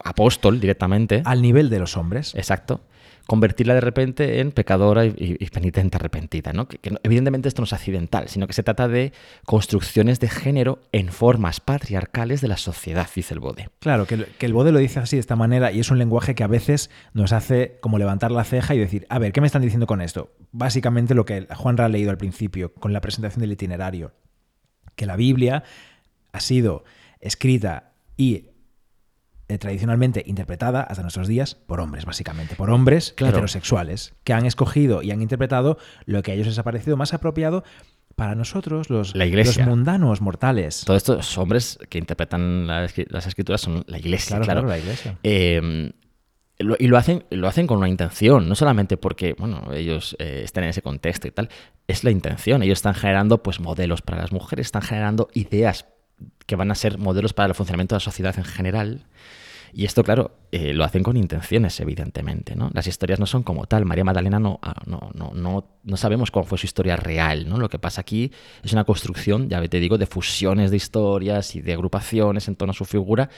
Apóstol directamente. Al nivel de los hombres. Exacto. Convertirla de repente en pecadora y, penitente arrepentida, ¿no? Evidentemente esto no es accidental, sino que se trata de construcciones de género en formas patriarcales de la sociedad, dice el Bode. Claro, que, que el Bode lo dice así de esta manera y es un lenguaje que a veces nos hace como levantar la ceja y decir, a ver, ¿qué me están diciendo con esto? Básicamente lo que Juan ha leído al principio con la presentación del itinerario, que la Biblia ha sido escrita y eh, tradicionalmente interpretada hasta nuestros días por hombres, básicamente, por hombres Claro. heterosexuales, que han escogido y han interpretado lo que a ellos les ha parecido más apropiado para nosotros, los, La Iglesia. los mundanos mortales. Todos estos hombres que interpretan la las escrituras son la iglesia, Claro, claro. claro, la Iglesia. Eh, lo- y lo hacen, lo hacen con una intención, no solamente porque bueno, ellos eh, estén en ese contexto y tal, es la intención. Ellos están generando pues, modelos para las mujeres, están generando ideas que van a ser modelos para el funcionamiento de la sociedad en general. Y esto, claro, eh, lo hacen con intenciones, evidentemente. ¿no? Las historias no son como tal. María Magdalena no, ah, no, no, no, no sabemos cuál fue su historia real. ¿no? Lo que pasa aquí es una construcción, ya te digo, de fusiones de historias y de agrupaciones en torno a su figura.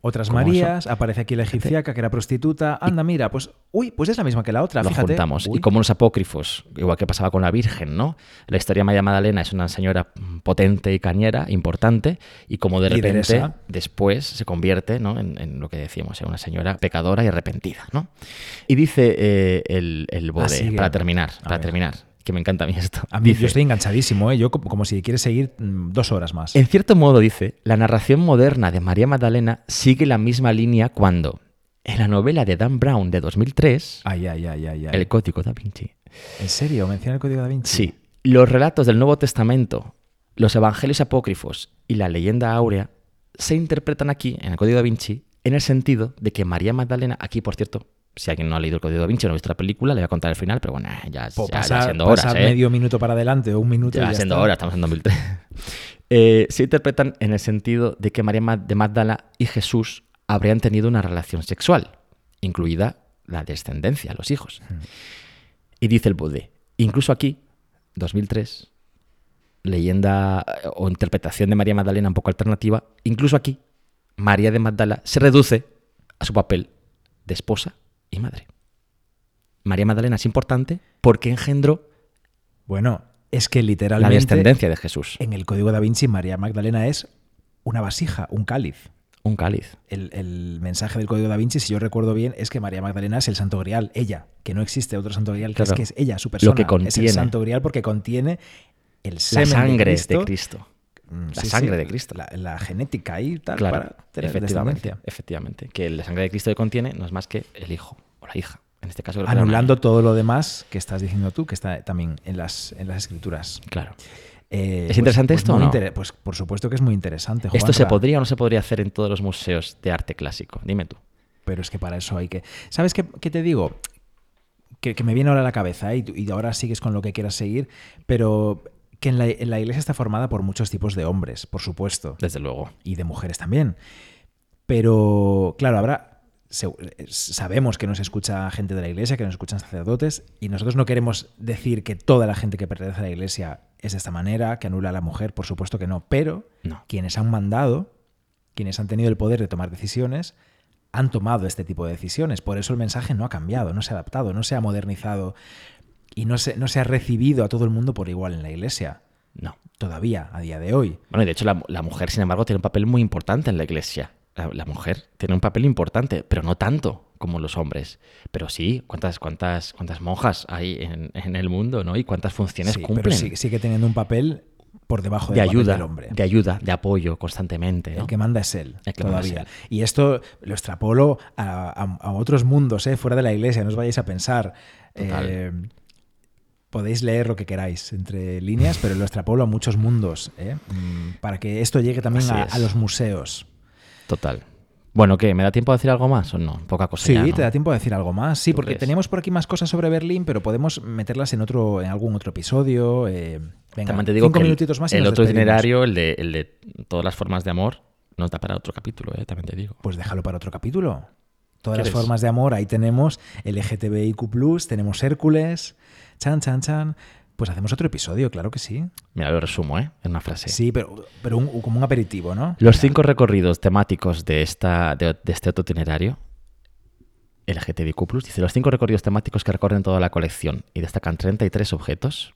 Otras Marías, aparece aquí la egipciaca que era prostituta. Anda, mira, pues, uy, pues es la misma que la otra, lo fíjate. juntamos. Uy. Y como los apócrifos, igual que pasaba con la Virgen, ¿no? La historia de María Magdalena es una señora potente y cañera, importante, y como de repente Lideresa. después se convierte ¿no? en, en lo que decíamos, en una señora pecadora y arrepentida, ¿no? Y dice eh, el, el bode, sigue. para terminar, A para ver. terminar, que me encanta a mí esto. A mí Dice, yo estoy enganchadísimo, ¿eh? Yo como, como si quieres seguir mm, dos horas más. En cierto modo, dice, la narración moderna de María Magdalena sigue la misma línea cuando, en la novela de Dan Brown de 2003, Ay, ay, ay, ay, ay. El Código da Vinci, ¿En serio? ¿Menciona el Código da Vinci? Sí, los relatos del Nuevo Testamento, los evangelios apócrifos y la leyenda áurea se interpretan aquí, en el Código da Vinci, en el sentido de que María Magdalena, aquí por cierto, si alguien no ha leído el Código da Vinci o no ha visto la película, le voy a contar el final, pero bueno, ya, Po- ya, ya pasar siendo pasar horas, ¿eh? medio minuto para adelante o un minuto Ya ya siendo está. horas, estamos en 2003. (laughs) Eh, se interpretan en el sentido de que María Ma- de Magdala y Jesús habrían tenido una relación sexual, incluida la descendencia, los hijos. Y dice el Budé, incluso aquí, 2003, leyenda eh, o interpretación de María Magdalena un poco alternativa, incluso aquí, María de Magdala se reduce a su papel de esposa y madre. María Magdalena es importante porque engendró Bueno, es que la literalmente descendencia de Jesús. en el Código da Vinci María Magdalena es una vasija, un cáliz. Un cáliz. El, el mensaje del Código da Vinci, si yo recuerdo bien, es que María Magdalena es el santo grial, ella, que no existe otro santo grial, que Claro. es que es ella, su persona. que Es contiene. el santo grial porque contiene el La sangre de Cristo. de Cristo. Mm, La sangre de Cristo. La, la genética y tal, Claro, para tener efectivamente, efectivamente. Que la sangre de Cristo que contiene no es más que el hijo la hija. En este caso, era Anulando todo lo demás que estás diciendo tú, que está también en las, en las escrituras. Claro. Eh, ¿Es interesante esto muy o no? inter- Pues por supuesto que es muy interesante. ¿Esto se podría o no se podría hacer en todos los museos de arte clásico? Dime tú. Pero es que para eso hay que. ¿Sabes qué, qué te digo? Que, que me viene ahora a la cabeza ¿eh? y, y ahora sigues con lo que quieras seguir, pero que en la, en la iglesia está formada por muchos tipos de hombres, por supuesto, Desde luego. y de mujeres también. Pero, claro, habrá. Sabemos que nos escucha gente de la iglesia, que nos escuchan sacerdotes, y nosotros no queremos decir que toda la gente que pertenece a la iglesia es de esta manera, que anula a la mujer, por supuesto que no, pero No. quienes han mandado, quienes han tenido el poder de tomar decisiones, han tomado este tipo de decisiones. Por eso el mensaje no ha cambiado, no se ha adaptado, no se ha modernizado y no se, no se ha recibido a todo el mundo por igual en la iglesia. No. Todavía, a día de hoy. Bueno, y de hecho la, la mujer, sin embargo, tiene un papel muy importante en la iglesia. La, la mujer tiene un papel importante, pero no tanto como los hombres. Pero sí, ¿cuántas, cuántas, cuántas monjas hay en, en el mundo, ¿no? Y cuántas funciones Sí, cumplen. pero sigue, sigue teniendo un papel por debajo de ayuda, del hombre. de ayuda, de apoyo constantemente. ¿no? El que manda es él, es todavía. él. Y esto lo extrapolo a, a- a otros mundos, ¿eh? fuera de la iglesia, no os vayáis a pensar. Eh, podéis leer lo que queráis entre líneas, pero lo extrapolo a muchos mundos, ¿eh? Mm, para que esto llegue también a los museos. Total. Bueno, ¿qué? ¿Me da tiempo a decir algo más o no? Poca cosa Sí, ya, ¿no? te da tiempo de decir algo más. Sí, ¿Tú porque crees? teníamos por aquí más cosas sobre Berlín, pero podemos meterlas en otro, en algún otro episodio. eh, venga, También te digo cinco que el, minutitos más y el nos otro itinerario, el de, el de todas las formas de amor, nos da para otro capítulo, ¿eh? también te digo. Pues déjalo para otro capítulo. Todas las formas de amor, ahí tenemos LGTBIQ, tenemos Hércules, chan, chan, chan. Pues hacemos otro episodio, claro que sí. Mira, lo resumo, ¿eh? En una frase. Sí, pero, pero un- como un aperitivo, ¿no? Los cinco recorridos temáticos de, esta, de, de este otro itinerario, LGTBIQ+, dice, los cinco recorridos temáticos que recorren toda la colección y destacan 33 objetos,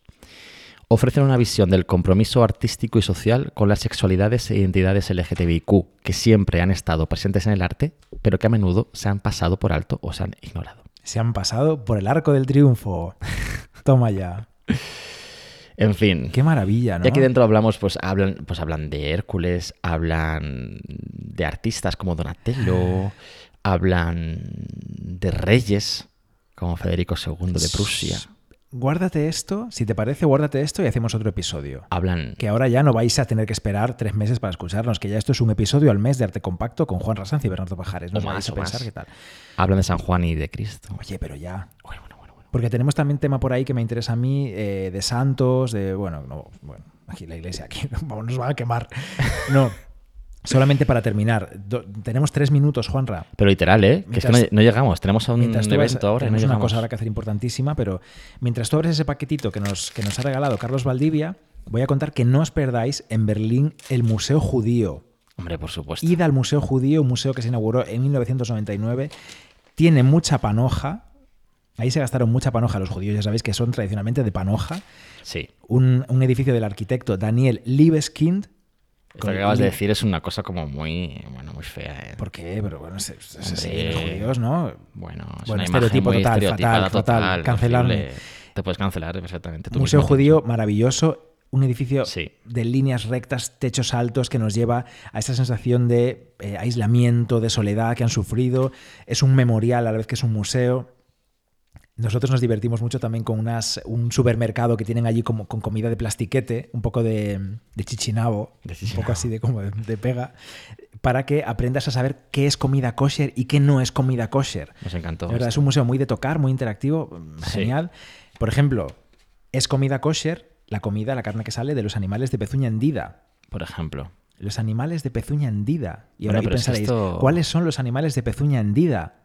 ofrecen una visión del compromiso artístico y social con las sexualidades e identidades LGTBIQ que siempre han estado presentes en el arte, pero que a menudo se han pasado por alto o se han ignorado. Se han pasado por el arco del triunfo. Toma ya. (laughs) En fin. Qué maravilla, ¿no? Y aquí dentro hablamos, pues hablan, pues hablan de Hércules, hablan de artistas como Donatello, hablan de reyes como Federico II de Prusia, Guárdate esto, si te parece, guárdate esto y hacemos otro episodio. hablan Que ahora ya no vais a tener que esperar tres meses para escucharnos, que ya esto es un episodio al mes de Arte Compacto con Juan Rasanz y Bernardo Pajares. No O más, vais a o pensar más. qué tal. hablan de San Juan y de Cristo. Oye, pero ya. Porque tenemos también tema por ahí que me interesa a mí, eh, de santos, de. Bueno, no, bueno, aquí la iglesia, aquí (laughs) nos van a quemar. No. Solamente para terminar, do- tenemos tres minutos, Juanra. Pero literal, ¿eh? Que es que no, Mientras- no llegamos. Tenemos un Mientras tú vas- evento ahora y no tenemos una cosa ahora que hacer importantísima, pero mientras tú abres ese paquetito que nos, que nos ha regalado Carlos Valdivia, voy a contar que no os perdáis en Berlín el Museo Judío. Hombre, por supuesto. Id al Museo Judío, un museo que se inauguró en 1999. Tiene mucha panoja. Ahí se gastaron mucha panoja los judíos, ya sabéis que son tradicionalmente de panoja. Sí. Un, un edificio del arquitecto Daniel Liebeskind. Con que acabas de decir es una cosa como muy, bueno, muy fea, ¿eh? ¿Por qué? Pero bueno, es así, Hombre. los judíos, ¿no? Bueno, es Bueno, una estereotipo muy total, fatal, total, Cancelarme. Te puedes cancelar perfectamente. tú Museo mismo. Judío maravilloso, un edificio Sí. de líneas rectas, techos altos que nos lleva a esa sensación de eh, aislamiento, de soledad que han sufrido. Es un memorial a la vez que es un museo. Nosotros nos divertimos mucho también con unas, un supermercado que tienen allí como, con comida de plastiquete, un poco de, de chichinabo, De un poco así de como de, de pega, para que aprendas a saber qué es comida kosher y qué no es comida kosher. Nos encantó. Verdad, es un museo muy de tocar, muy interactivo, Sí. genial. Por ejemplo, es comida kosher la comida, la carne que sale de los animales de pezuña hendida. Por ejemplo. Los animales de pezuña hendida. Y Bueno, ahora que pensaréis, esto- ¿cuáles son los animales de pezuña hendida?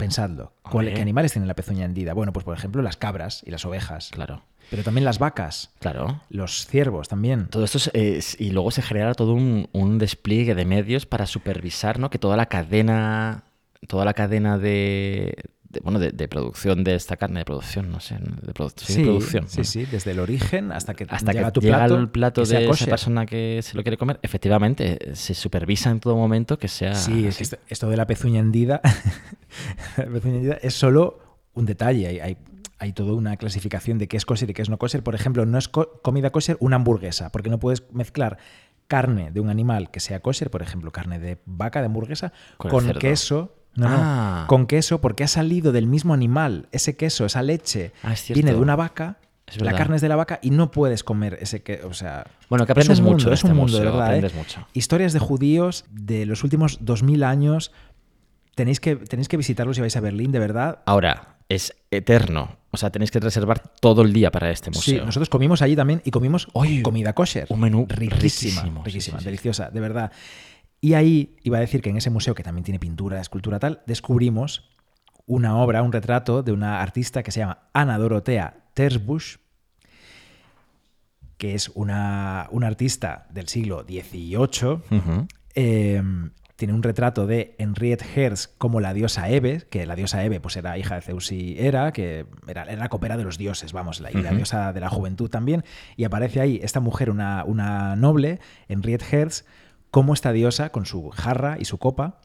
Pensadlo. ¿Cuál- Hombre. ¿Qué animales tienen la pezuña hendida? Bueno, pues por ejemplo las cabras y las ovejas. Claro. Pero también las vacas, Claro. los ciervos también. Todo esto es, es- y luego se genera todo un, un despliegue de medios para supervisar, ¿no? Que toda la cadena, toda la cadena de, de- bueno, de, de producción de esta carne, de producción, no sé, de, produ- sí, de producción. sí, sí, desde el origen hasta que Hasta llega que a tu llega plato, el plato de esa persona que se lo quiere comer, efectivamente, se supervisa en todo momento que sea. Sí, es esto, esto de la pezuña hendida, (laughs) la pezuña hendida es solo un detalle. Hay, hay, hay toda una clasificación de qué es kosher y qué es no kosher. Por ejemplo, no es co- comida kosher una hamburguesa, porque no puedes mezclar carne de un animal que sea kosher, por ejemplo, carne de vaca, de hamburguesa, Con queso. No, no, Ah. con queso porque ha salido del mismo animal. Ese queso, esa leche, Ah, es viene de una vaca. La carne es de la vaca y no puedes comer ese queso. O sea, Bueno, que es aprendes un mucho mundo, en es un este mundo, de verdad. ¿eh? aprendes mucho. Historias de judíos de los últimos 2000 años. Tenéis que, tenéis que visitarlos si vais a Berlín, de verdad. Ahora, es eterno. O sea, tenéis que reservar todo el día para este Sí, museo. nosotros comimos allí también y comimos Oye, comida kosher. un menú riquísima, riquísimo, sí, riquísima, sí, sí. deliciosa, de verdad. Y ahí iba a decir que en ese museo, que también tiene pintura, escultura tal, descubrimos una obra, un retrato de una artista que se llama Ana Dorotea Tersbusch, que es una, una artista del siglo XVIII. Eh, tiene un retrato de Henriette Herz como la diosa Eve, que la diosa Eve pues era hija de Zeus y Hera, que era, era la copera de los dioses, vamos, la, y la diosa de la juventud también. Y aparece ahí esta mujer, una, una noble, Henriette Herz, como esta diosa con su jarra y su copa.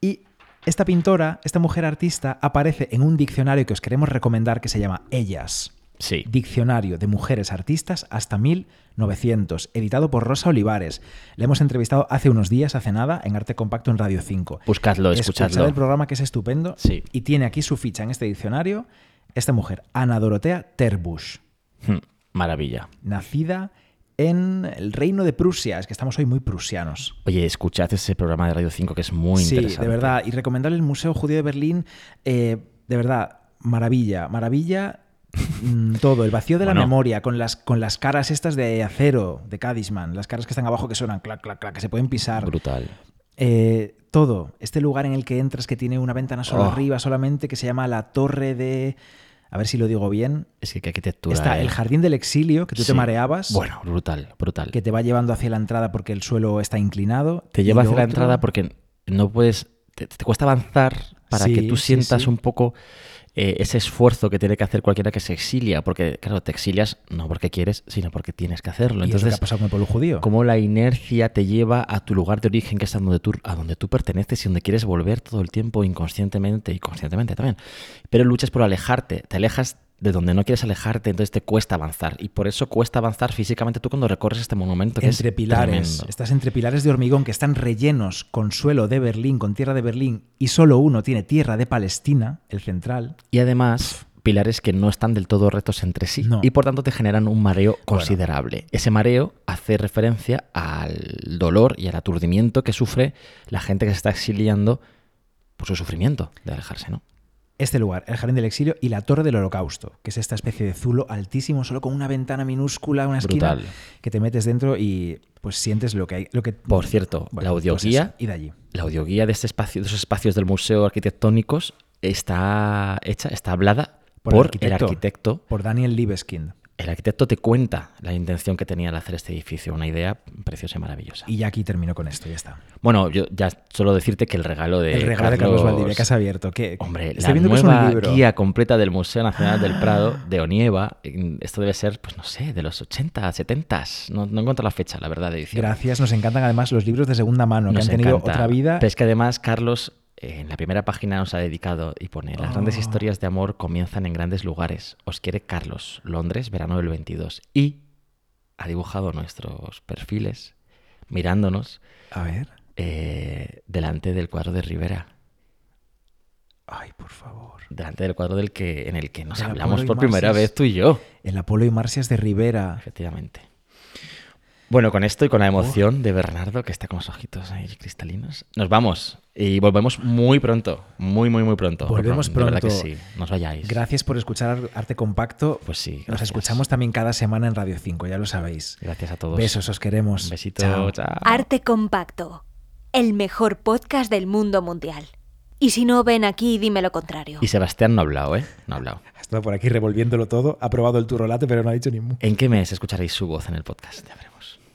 Y esta pintora, esta mujer artista, aparece en un diccionario que os queremos recomendar que se llama Ellas. Sí. Diccionario de Mujeres Artistas hasta 1900, editado por Rosa Olivares. Le hemos entrevistado hace unos días, hace nada, en Arte Compacto en Radio 5. Buscadlo, Escuchad escuchadlo. el programa que es estupendo Sí. y tiene aquí su ficha en este diccionario esta mujer, Ana Dorotea Terbusch, Hmm, Maravilla. nacida en el reino de Prusia. Es que estamos hoy muy prusianos. Oye, escuchad ese programa de Radio 5 que es muy sí, interesante. de verdad. Y recomendarle el Museo Judío de Berlín, eh, de verdad, maravilla, maravilla. mm, (laughs) Todo, el vacío de la memoria, con las, con las caras estas de acero, de Cadisman, las caras que están abajo que suenan clac, clac, clac, que se pueden pisar. Brutal. Eh, todo, este lugar en el que entras que tiene una ventana solo Oh. arriba solamente, que se llama la Torre de... A ver si lo digo bien. Es que qué arquitectura. Está eh. el Jardín del Exilio, que tú Sí. te mareabas. Bueno, brutal, brutal. Que te va llevando hacia la entrada porque el suelo está inclinado. Te lleva hacia la entrada porque no puedes. Te, te cuesta avanzar para Sí, que tú sientas sí. un poco eh, ese esfuerzo que tiene que hacer cualquiera que se exilia. Porque, claro, te exilias no porque quieres, sino porque tienes que hacerlo. Y que Entonces, ha pasado con el pueblo judío. cómo la inercia te lleva a tu lugar de origen, que es a donde tú, a donde tú perteneces y donde quieres volver todo el tiempo, inconscientemente y conscientemente también. Pero luchas por alejarte, te alejas de donde no quieres alejarte, entonces te cuesta avanzar. Y por eso cuesta avanzar físicamente tú cuando recorres este monumento. Que entre es pilares. tremendo. Estás entre pilares de hormigón que están rellenos con suelo de Berlín, con tierra de Berlín, y solo uno tiene tierra de Palestina, el central. Y además, pilares que no están del todo rectos entre sí. No. Y por tanto te generan un mareo considerable. Ese mareo hace referencia al dolor y al aturdimiento que sufre la gente que se está exiliando por su sufrimiento de alejarse, ¿no? Este lugar, el Jardín del Exilio y la Torre del Holocausto, que es esta especie de zulo altísimo, solo con una ventana minúscula, una esquina, que te metes dentro y pues sientes lo que hay. Lo que, Por cierto, la audioguía- pues eso, y de allí. La audioguía de este espacio, de esos espacios del museo arquitectónicos está hecha, está hablada Por por, el el arquitecto. arquitecto. Por Daniel Libeskind. El arquitecto te cuenta la intención que tenía al hacer este edificio, una idea preciosa y maravillosa. Y ya aquí termino con esto, ya está. Bueno, yo ya solo decirte que el regalo de el regalo de Carlos Valdivia que has abierto. Que, Hombre, estoy la viendo que es un nueva guía completa del Museo Nacional del Prado de Onieva. Esto debe ser, pues no sé, de los 80, 70. No, no encuentro la fecha, la verdad, de edición. Gracias, nos encantan además los libros de segunda mano, que han tenido encanta. otra vida. Pero es que además, Carlos, en la primera página nos ha dedicado y pone: Las grandes Oh. historias de amor comienzan en grandes lugares. Os quiere Carlos, Londres, verano del 22. Y ha dibujado nuestros perfiles mirándonos A ver. eh, delante del cuadro de Rivera. Ay, por favor. Delante del cuadro del que, en el que nos hablamos Apolo por primera vez tú y yo. El Apolo y Marcias de Rivera. Efectivamente. Bueno, con esto y con la emoción de Bernardo, que está con los ojitos ahí cristalinos, nos vamos y volvemos muy pronto, muy, muy, muy pronto. Volvemos De verdad que pronto. sí, no os vayáis. Gracias por escuchar Arte Compacto. Pues sí, Nos escuchamos también cada semana en Radio 5, ya lo sabéis. Gracias a todos. Besos, os queremos. Un besito. Chao. chao. Arte Compacto, el mejor podcast del mundo mundial. Y si no, ven aquí y dime lo contrario. Y Sebastián no ha hablado, ¿eh? No ha hablado. Por aquí revolviéndolo todo, ha probado el turrolate, pero no ha dicho ni. ¿En qué mes escucharéis su voz en el podcast? Ya veremos.